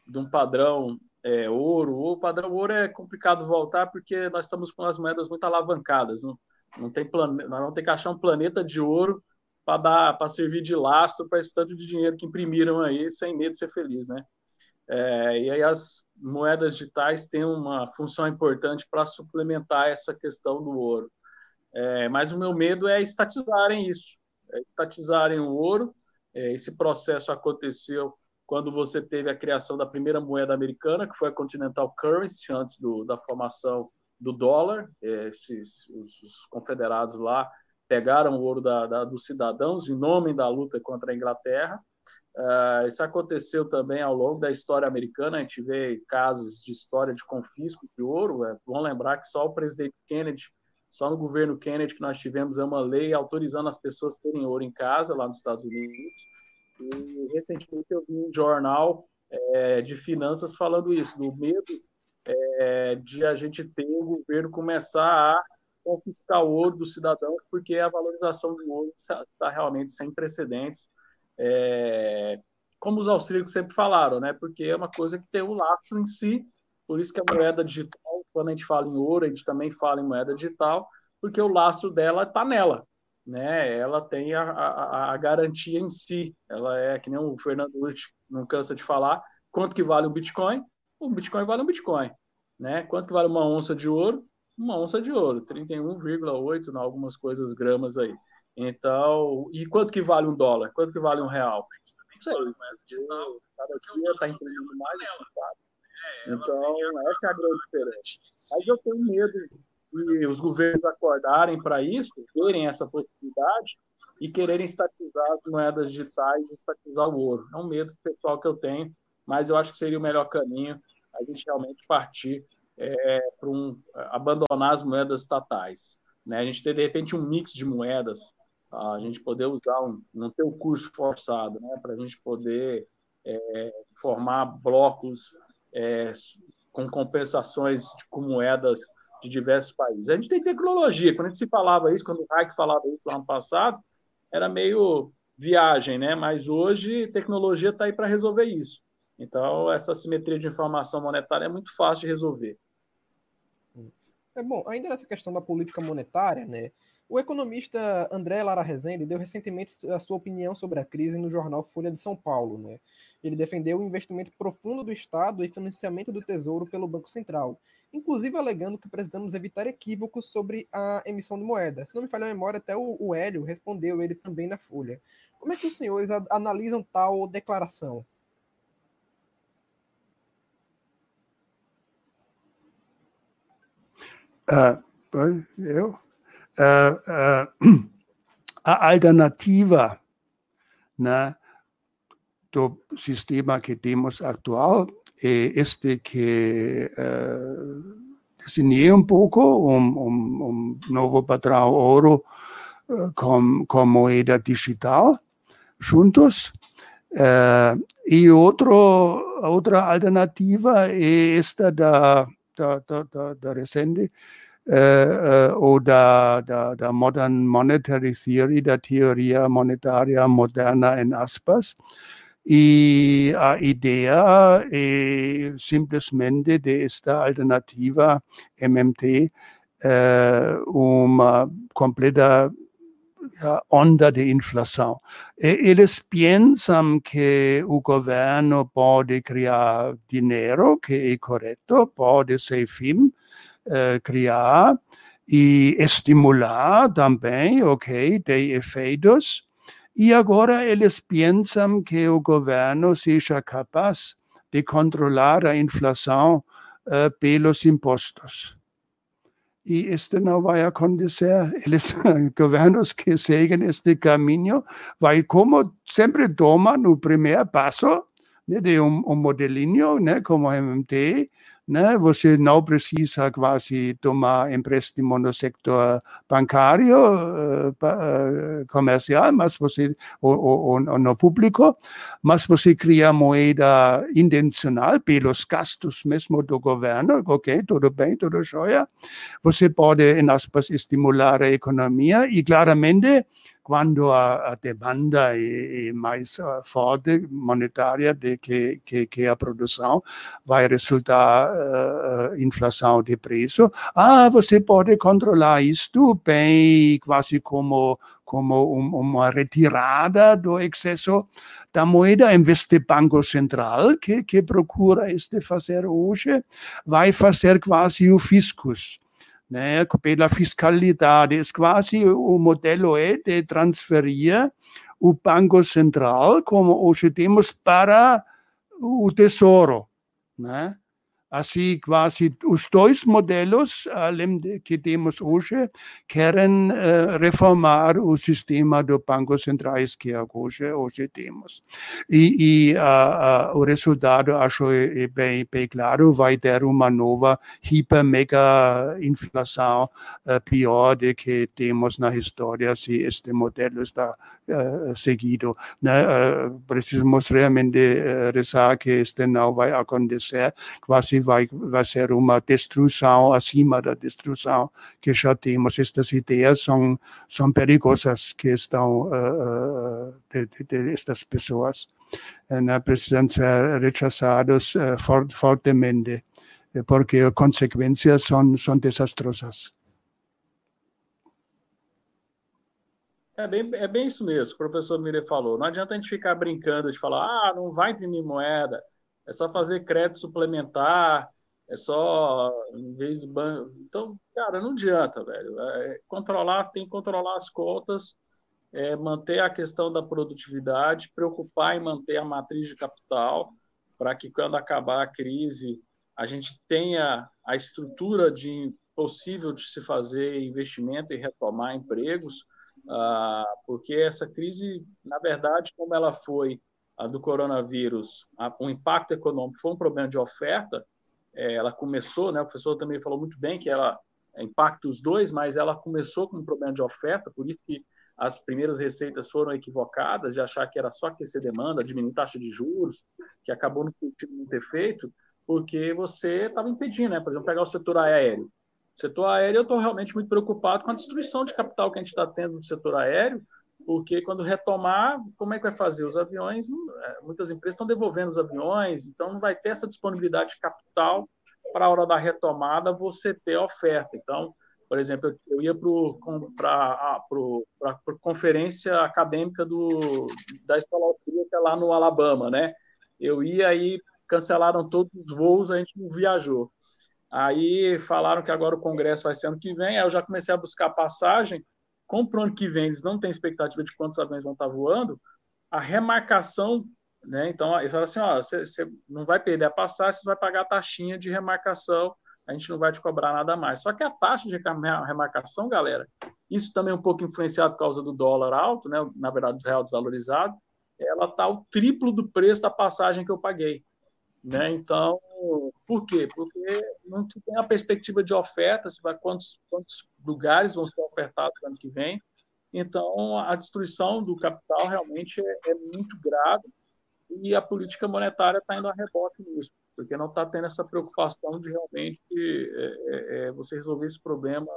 de um padrão é, ouro, o padrão ouro é complicado voltar porque nós estamos com as moedas muito alavancadas, não, não tem plane... nós vamos ter que achar um planeta de ouro para servir de lastro para esse tanto de dinheiro que imprimiram aí sem medo de ser feliz, né? É, e aí as moedas digitais têm uma função importante para suplementar essa questão do ouro. É, mas o meu medo é estatizarem isso, é estatizarem o ouro. É, esse processo aconteceu quando você teve a criação da primeira moeda americana, que foi a Continental Currency, antes do, da formação do dólar. É, esses, os, os, confederados lá pegaram o ouro da, da, dos cidadãos em nome da luta contra a Inglaterra. Uh, isso aconteceu também ao longo da história americana. A gente vê casos de história de confisco de ouro. É bom lembrar que só o presidente Kennedy, só no governo Kennedy que nós tivemos uma lei autorizando as pessoas terem ouro em casa lá nos Estados Unidos. E recentemente eu vi um jornal é, de finanças falando isso, do medo é, de a gente ter o governo começar a confiscar o ouro dos cidadãos, porque a valorização do ouro está realmente sem precedentes é, como os austríacos sempre falaram, né? Porque é uma coisa que tem o um lastro em si, por isso que a moeda digital, quando a gente fala em ouro, a gente também fala em moeda digital, porque o lastro dela está nela, né? Ela tem a, a, a, garantia em si, ela é que nem o Fernando Lutz não cansa de falar, quanto que vale um Bitcoin? O Bitcoin vale um Bitcoin, né? Quanto que vale uma onça de ouro? Uma onça de ouro, 31,8 em algumas coisas gramas aí. Então, e quanto que vale um dólar? Quanto que vale um real? Não sei. Cada dia está mais. Então, essa é a grande diferença. Mas eu tenho medo de os governos acordarem para isso, terem essa possibilidade e quererem estatizar as moedas digitais, estatizar o ouro. É um medo pessoal que eu tenho, mas eu acho que seria o melhor caminho a gente realmente partir é, para um, abandonar as moedas estatais. Né? A gente ter, de repente, um mix de moedas, a gente poder usar, um, não ter o curso forçado, né? para a gente poder é, formar blocos é, com compensações de, com moedas de diversos países. A gente tem tecnologia. Quando a gente se falava isso, quando o Hayek falava isso no ano passado, era meio viagem, né? Mas hoje tecnologia está aí para resolver isso. Então, essa simetria de informação monetária é muito fácil de resolver. É bom, ainda nessa questão da política monetária, né? O economista André Lara Rezende deu recentemente a sua opinião sobre a crise no jornal Folha de São Paulo, né? Ele defendeu o investimento profundo do Estado e financiamento do Tesouro pelo Banco Central, inclusive alegando que precisamos evitar equívocos sobre a emissão de moeda. Se não me falha a memória, até o, o Hélio respondeu ele também na Folha. Como é que os senhores analisam tal declaração? Eu? Uh, uh, a alternativa né, do sistema que temos atual é este que uh, desenhei um pouco um, um, um novo padrão ouro com, com moeda digital juntos. E outro, outra alternativa é esta da, da, da, da, da recente, uh, ou da, da, da Modern Monetary Theory, da teoria monetária moderna em aspas, e a ideia é simplesmente desta alternativa MMT uma completa onda de inflação. Eles pensam que o governo pode criar dinheiro, que é correto, pode ser fim, criar e estimular também, ok, de efeitos, e agora eles pensam que o governo seja capaz de controlar a inflação uh, pelos impostos. E isto não vai acontecer. Eles, governos que seguem este caminho, vai como sempre toma no primeiro passo, né, de um, um modelinho, né, como a MMT, né? Você não precisa quase tomar empréstimo no sector bancário, uh, comercial, mas você ou, ou, ou, no público, mas você cria moeda intencional pelos gastos mesmo do governo, ok, tudo bem, tudo jóia. Você pode, em aspas, estimular a economia e claramente quando a, a demanda é, é mais uh, forte monetária do que, que, que, a produção, vai resultar uh, inflação de preço. Ah, você pode controlar isto bem, quase como como um, uma retirada do excesso da moeda, em vez de Banco Central, que, que procura este fazer hoje, vai fazer quase o fiscus né, pela fiscalidade. É quase o modelo é de transferir o Banco Central, como hoje temos, para o Tesouro. Né? Assim, quase os dois modelos, além de que temos hoje, querem uh, reformar o sistema do Banco Centrais que hoje, hoje temos. E, e uh, uh, o resultado, acho é, é bem, bem claro, vai ter uma nova hiper, mega inflação pior do que temos na história se este modelo está seguido. Né? precisamos realmente rezar que este não vai acontecer, quase vai, vai ser uma destruição acima da destruição que já temos. Estas ideias são, são perigosas que estão uh, de, de, de, estas pessoas. Uh, precisam ser rechaçadas uh, fort, fortemente, porque as consequências são, são desastrosas. É bem, é bem isso mesmo, o professor Mire falou. Não adianta a gente ficar brincando de falar, ah, não vai imprimir moeda, é só fazer crédito suplementar, é só em vez de banco. Então, cara, não adianta, velho. É, controlar, tem que controlar as contas, é, manter a questão da produtividade, preocupar em manter a matriz de capital, para que quando acabar a crise a gente tenha a estrutura de possível de se fazer investimento e retomar empregos, ah, porque essa crise, na verdade, como ela foi do coronavírus, a, o impacto econômico foi um problema de oferta, é, ela começou, né, o professor também falou muito bem que ela impacta os dois, mas ela começou com um problema de oferta, por isso que as primeiras receitas foram equivocadas, de achar que era só aquecer demanda, diminuir taxa de juros, que acabou no sentido não ter feito, porque você estava impedindo, né? Por exemplo, pegar o setor aéreo. O setor aéreo, eu estou realmente muito preocupado com a destruição de capital que a gente está tendo no setor aéreo, porque quando retomar, como é que vai fazer? Os aviões, é, muitas empresas estão devolvendo os aviões, então não vai ter essa disponibilidade de capital para a hora da retomada você ter oferta. Então, por exemplo, eu ia para a conferência acadêmica do, da Escola Austríaca lá no Alabama, né? Eu ia aí, cancelaram todos os voos, a gente não viajou. Aí falaram que agora o congresso vai ser ano que vem, aí eu já comecei a buscar passagem, como para o ano que vem eles não têm expectativa de quantos aviões vão estar voando, a remarcação, né? Então, eles falaram assim, ó, você, não vai perder a passagem, você vai pagar a taxinha de remarcação, a gente não vai te cobrar nada mais. Só que a taxa de remarcação, galera, isso também é um pouco influenciado por causa do dólar alto, né? Na verdade, do real desvalorizado, ela está o triplo do preço da passagem que eu paguei. Né? Então, por quê? Porque não tem a perspectiva de oferta, se vai quantos, quantos lugares vão ser ofertados no ano que vem. Então, a destruição do capital realmente é, é muito grave e a política monetária está indo a rebote nisso, porque não está tendo essa preocupação de realmente é, é, é, você resolver esse problema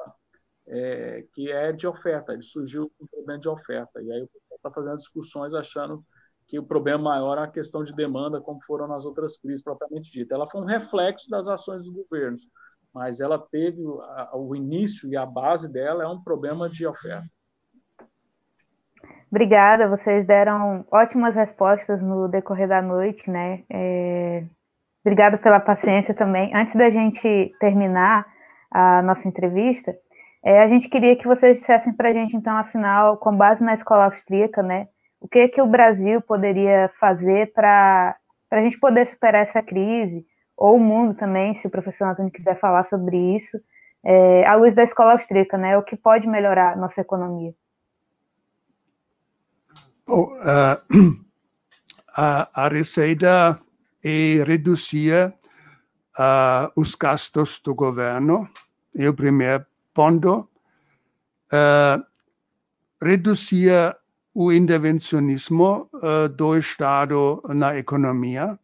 é, que é de oferta. Ele surgiu um problema de oferta, e aí o pessoal está fazendo discussões achando que o problema maior é a questão de demanda, como foram nas outras crises propriamente dita. Ela foi um reflexo das ações dos governos, mas ela teve o início e a base dela é um problema de oferta. Obrigada, vocês deram ótimas respostas no decorrer da noite, né? É... Obrigada pela paciência também. Antes da gente terminar a nossa entrevista, é, a gente queria que vocês dissessem para a gente, então, afinal, com base na escola austríaca, né? O que, que o Brasil poderia fazer para a gente poder superar essa crise, ou o mundo também, se o professor Antônio quiser falar sobre isso, é, à luz da escola austríaca, né? O que pode melhorar nossa economia? Bom, uh, a, a, receita é reduzir uh, os gastos do governo, é o primeiro ponto. Uh, reduzir o intervencionismo uh, do Estado na economia,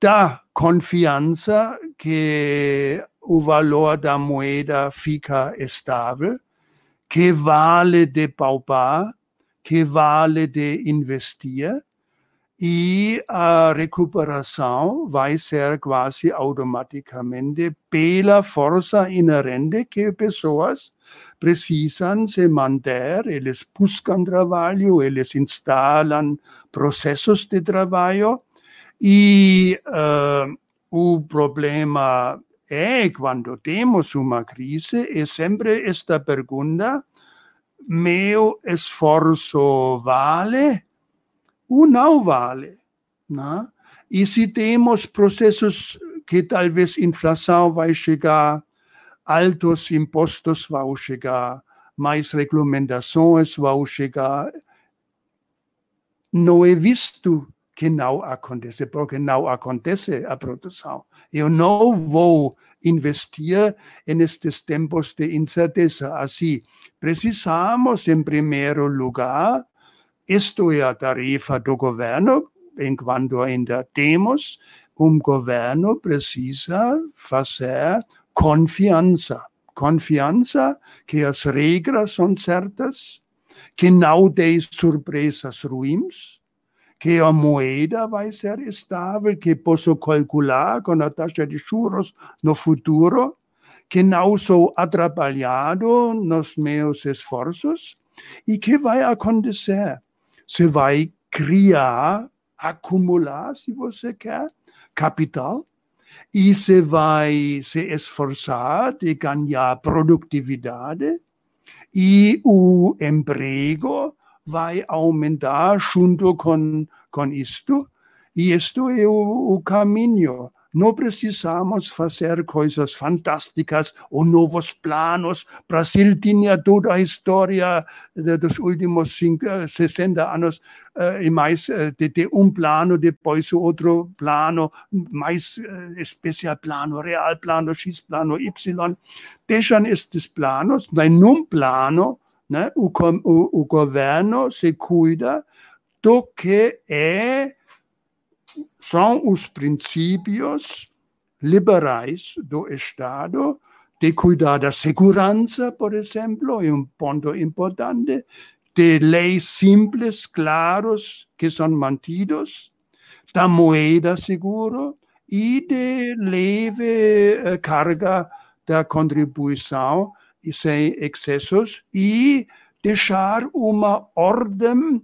dá confiança que o valor da moeda fica estável, que vale de poupar, que vale de investir, e a recuperação vai ser quase automaticamente pela força inerente que pessoas precisam se manter, eles buscam trabalho, eles instalam processos de trabalho e uh, o problema é quando temos uma crise é sempre esta pergunta meu esforço vale ou não vale? Né? E se temos processos que talvez inflação vai chegar, altos impostos vão chegar, mais regulamentações vão chegar. Não é visto que não acontece, porque não acontece a produção. Eu não vou investir nestes tempos de incerteza. Assim, precisamos, em primeiro lugar, isto é a tarefa do governo, enquanto ainda temos, um governo precisa fazer confiança. Confiança que as regras são certas, que não tem surpresas ruins, que a moeda vai ser estável, que posso calcular com a taxa de juros no futuro, que não sou atrapalhado nos meus esforços e que vai acontecer. Você vai criar, acumular, se você quer, capital e você vai se esforçar de ganhar produtividade e o emprego vai aumentar junto com, com isto. E isto é o, o caminho. Não precisamos fazer coisas fantásticas ou novos planos. Brasil tinha toda a história dos últimos 60 anos e mais de ter um plano, depois outro plano, mais especial plano, real plano, X plano, Y. Deixam estes planos, em um plano, né, o, o, o governo se cuida do que é são os princípios liberais do Estado de cuidar da segurança, por exemplo, é um ponto importante, de leis simples, claros, que são mantidos, da moeda segura e de leve eh, carga da contribuição sem excessos e deixar uma ordem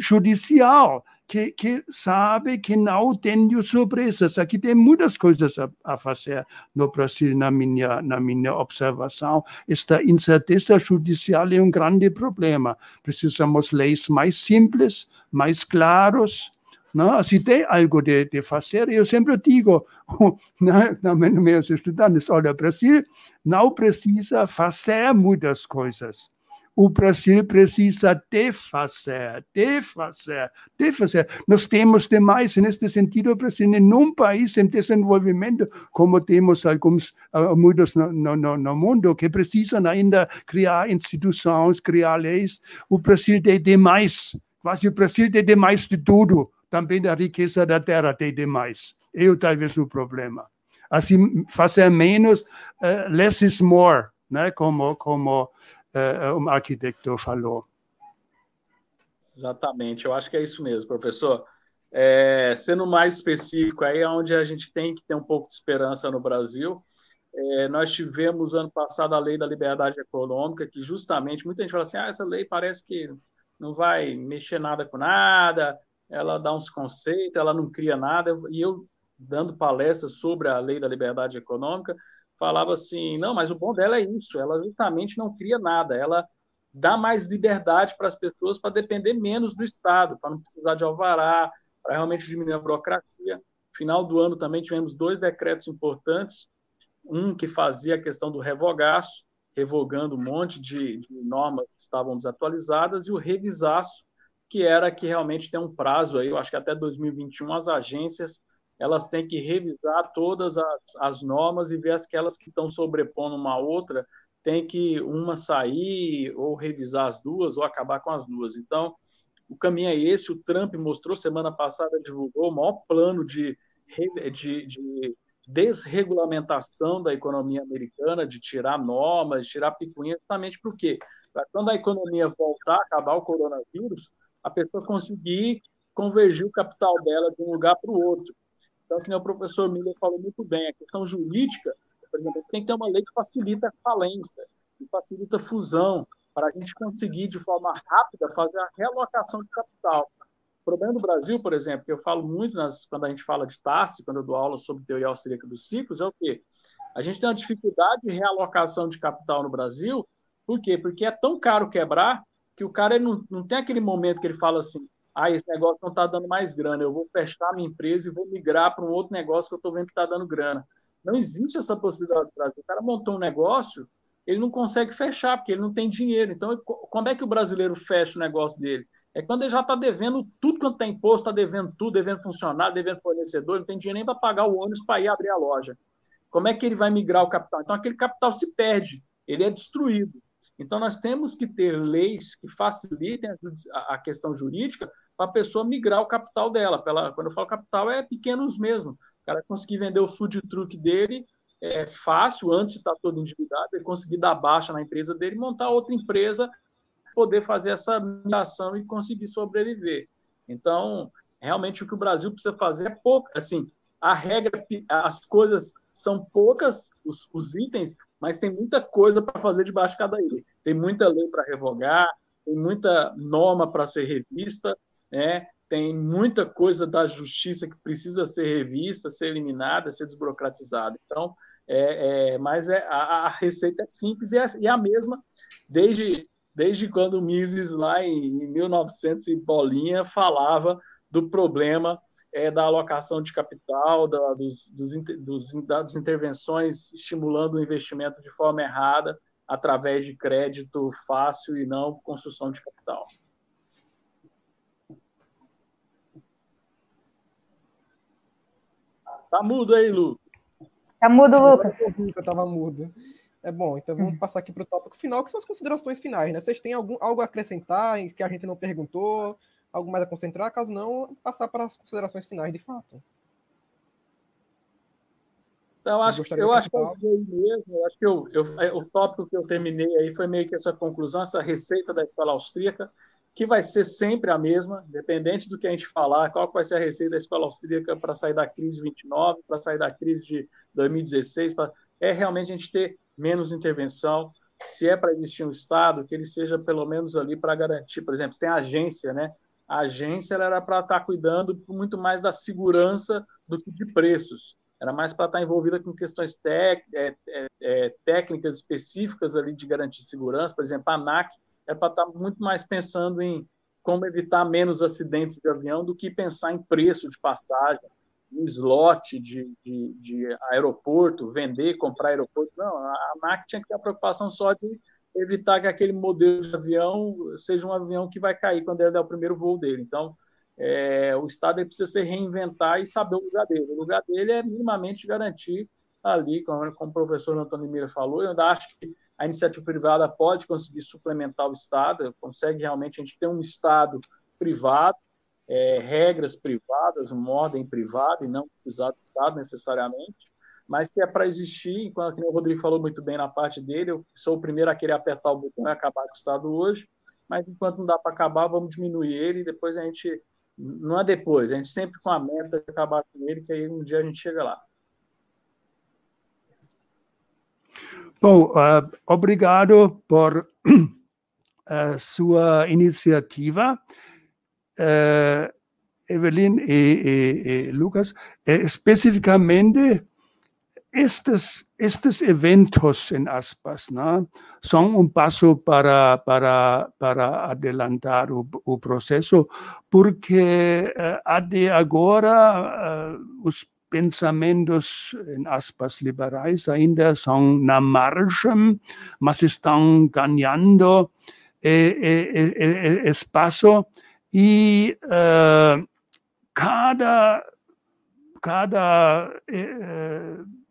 judicial que, que sabe que não tem surpresas. Aqui tem muitas coisas a, a, fazer no Brasil, na minha, na minha observação. Esta incerteza judicial é um grande problema. Precisamos leis mais simples, mais claros. Não? Assim, tem algo de, de fazer. Eu sempre digo, na meus estudantes, olha, Brasil não precisa fazer muitas coisas o Brasil precisa defazer, defazer, defazer. Nós temos demais, neste sentido, o Brasil num país em desenvolvimento, como temos alguns, uh, muitos no, no, no, mundo, que precisam ainda criar instituições, criar leis. O Brasil tem demais, quase o Brasil tem demais de tudo, também da riqueza da terra tem demais. Eu talvez o problema. Assim, fazer menos, uh, less is more, né? como, como um arquiteto falou. Exatamente, eu acho que é isso mesmo, professor. É, sendo mais específico, aí é onde a gente tem que ter um pouco de esperança no Brasil. É, nós tivemos ano passado a lei da liberdade econômica, que justamente muita gente fala assim: ah, essa lei parece que não vai mexer nada com nada, ela dá uns conceitos, ela não cria nada. E eu, dando palestras sobre a lei da liberdade econômica, falava assim: não, mas o bom dela é isso, ela justamente não cria nada, ela dá mais liberdade para as pessoas para depender menos do Estado, para não precisar de alvará, para realmente diminuir a burocracia. Final do ano também tivemos dois decretos importantes, um que fazia a questão do revogaço, revogando um monte de, de normas que estavam desatualizadas, e o revisaço, que era que realmente tem um prazo aí, eu acho que até 2021 as agências elas têm que revisar todas as, as normas e ver aquelas que estão sobrepondo uma outra, tem que uma sair ou revisar as duas ou acabar com as duas. Então, o caminho é esse. O Trump mostrou semana passada, divulgou o maior plano de, de, de desregulamentação da economia americana, de tirar normas, de tirar picuinha, justamente por quê? Para quando a economia voltar, acabar o coronavírus, a pessoa conseguir convergir o capital dela de um lugar para o outro. Então, que o professor Miller falou muito bem, a questão jurídica, por exemplo, tem que ter uma lei que facilita a falência, que facilita a fusão, para a gente conseguir, de forma rápida, fazer a realocação de capital. O problema do Brasil, por exemplo, que eu falo muito nas, quando a gente fala de TASSE, quando eu dou aula sobre teoria austríaca dos ciclos, é o quê? A gente tem uma dificuldade de realocação de capital no Brasil, por quê? Porque é tão caro quebrar que o cara não, não tem aquele momento que ele fala assim, ah, esse negócio não está dando mais grana, eu vou fechar minha empresa e vou migrar para um outro negócio que eu estou vendo que está dando grana. Não existe essa possibilidade no Brasil. O cara montou um negócio, ele não consegue fechar, porque ele não tem dinheiro. Então, quando é que o brasileiro fecha o negócio dele? É quando ele já está devendo tudo quanto tem imposto, está devendo tudo, devendo funcionário, devendo fornecedor, não tem dinheiro nem para pagar o ônibus para ir abrir a loja. Como é que ele vai migrar o capital? Então, aquele capital se perde, ele é destruído. Então, nós temos que ter leis que facilitem a, questão jurídica para a pessoa migrar o capital dela. Ela, quando eu falo capital, é pequenos mesmo. O cara conseguir vender o food truck dele é fácil, antes de estar todo endividado, ele conseguir dar baixa na empresa dele, montar outra empresa, poder fazer essa migração e conseguir sobreviver. Então, realmente o que o Brasil precisa fazer é pouco. Assim, a regra, as coisas são poucas, os, os itens, mas tem muita coisa para fazer debaixo de cada ilha. Tem muita lei para revogar, tem muita norma para ser revista, né? tem muita coisa da justiça que precisa ser revista, ser eliminada, ser desburocratizada. Então, é, é mas é, a, a, receita é simples e é, é, a mesma desde, desde quando o Mises, lá em, em 1900 e bolinha, falava do problema é, da alocação de capital, da, dos, dos, dos, das intervenções estimulando o investimento de forma errada, através de crédito fácil e não construção de capital. Tá mudo aí, Lu. Tá mudo, Lucas. Eu tava mudo. É bom, então vamos passar aqui para o tópico final, que são as considerações finais, né? Vocês têm algum, algo a acrescentar que a gente não perguntou? Algo mais a concentrar? Caso não, passar para as considerações finais de fato. Então, acho, eu acho que eu mesmo, eu acho que eu, eu, é, o tópico que eu terminei aí foi meio que essa conclusão, essa receita da escola austríaca, que vai ser sempre a mesma, independente do que a gente falar, qual vai ser a receita da escola austríaca para sair da crise de 29, para sair da crise de 2016, pra, é realmente a gente ter menos intervenção, se é para existir um Estado, que ele seja pelo menos ali para garantir, por exemplo, se tem agência, né? A agência era para estar tá cuidando muito mais da segurança do que de preços era mais para estar envolvida com questões tec, é, é, é, técnicas específicas ali de garantir segurança, por exemplo, a ANAC é para estar muito mais pensando em como evitar menos acidentes de avião do que pensar em preço de passagem, em slot de, de, de aeroporto, vender, comprar aeroporto. Não, a ANAC tinha que ter a preocupação só de evitar que aquele modelo de avião seja um avião que vai cair quando ele der o primeiro voo dele. Então, é, o Estado precisa se reinventar e saber o lugar dele. O lugar dele é minimamente garantir ali, como, como o professor Antônio Mira falou, eu ainda acho que a iniciativa privada pode conseguir suplementar o Estado, consegue realmente a gente ter um Estado privado, é, regras privadas, uma ordem privada e não precisar do Estado necessariamente, mas se é para existir, enquanto o Rodrigo falou muito bem na parte dele, eu sou o primeiro a querer apertar o botão e acabar com o Estado hoje, mas enquanto não dá para acabar, vamos diminuir ele e depois a gente não é depois, a gente sempre com a meta de acabar com ele, que aí um dia a gente chega lá. Bom, uh, obrigado por uh, sua iniciativa. Uh, Evelyn e, e, e Lucas, especificamente estes, estes eventos em aspas né, são um passo para, para, para adelantar o, o processo, porque uh, até agora uh, os pensamentos, em aspas, liberais ainda são na margem, mas estão ganhando eh, eh, eh, espaço e cada, cada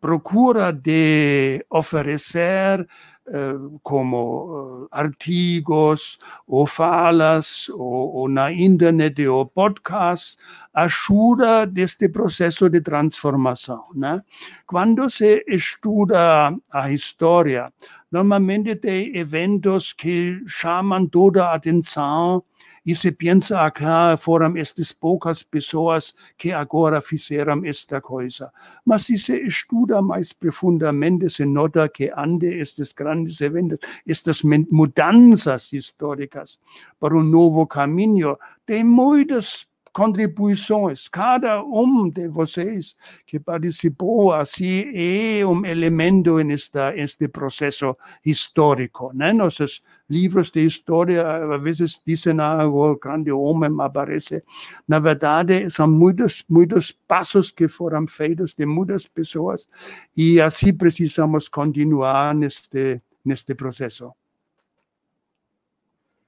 procura de oferecer eh, como eh, artigos ou falas ou, ou, na internet ou podcast ajuda deste processo de transformação. Né? Quando se estuda a história, normalmente tem eventos que chamam toda a atenção e se pensa que foram estas poucas pessoas que agora fizeram esta coisa. Mas se se estuda mais profundamente, se nota que ante estes grandes eventos, estas mudanças históricas para um novo caminho, tem muitas contribuições. Cada um de vocês que participou assim é um elemento nesta este processo histórico. Né? Nossos livros de história às vezes dizem ah, o grande homem aparece. Na verdade, são muitos muitos passos que foram feitos de muitas pessoas e assim precisamos continuar neste neste processo.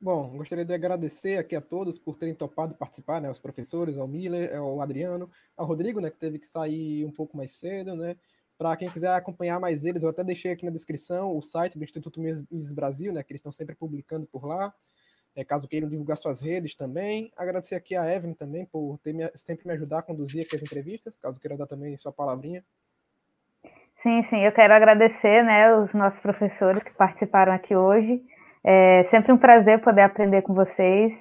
Bom, gostaria de agradecer aqui a todos por terem topado participar, né? Os professores, ao Miller, ao Adriano, ao Rodrigo, né? Que teve que sair um pouco mais cedo, né? Para quem quiser acompanhar mais eles, eu até deixei aqui na descrição o site do Instituto Mises Brasil, né? Que eles estão sempre publicando por lá. É, caso queiram divulgar suas redes também. Agradecer aqui a Evelyn também por ter me, sempre me ajudar a conduzir aqui as entrevistas, caso queira dar também sua palavrinha. Sim, sim, eu quero agradecer né, os nossos professores que participaram aqui hoje. É sempre um prazer poder aprender com vocês.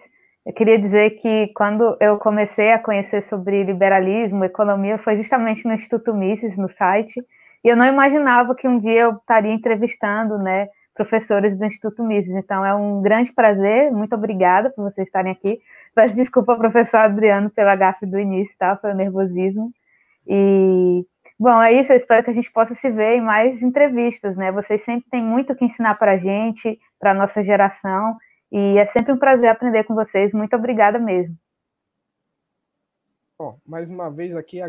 Eu queria dizer que quando eu comecei a conhecer sobre liberalismo, economia, foi justamente no Instituto Mises, no site, e eu não imaginava que um dia eu estaria entrevistando, né, professores do Instituto Mises. Então é um grande prazer, muito obrigada por vocês estarem aqui. Peço desculpa ao professor Adriano pela gafe do início, tá? Foi o nervosismo. E Bom, é isso. Eu espero que a gente possa se ver em mais entrevistas, né? Vocês sempre têm muito que ensinar para a gente, para a nossa geração, e é sempre um prazer aprender com vocês. Muito obrigada mesmo. Ó, mais uma vez aqui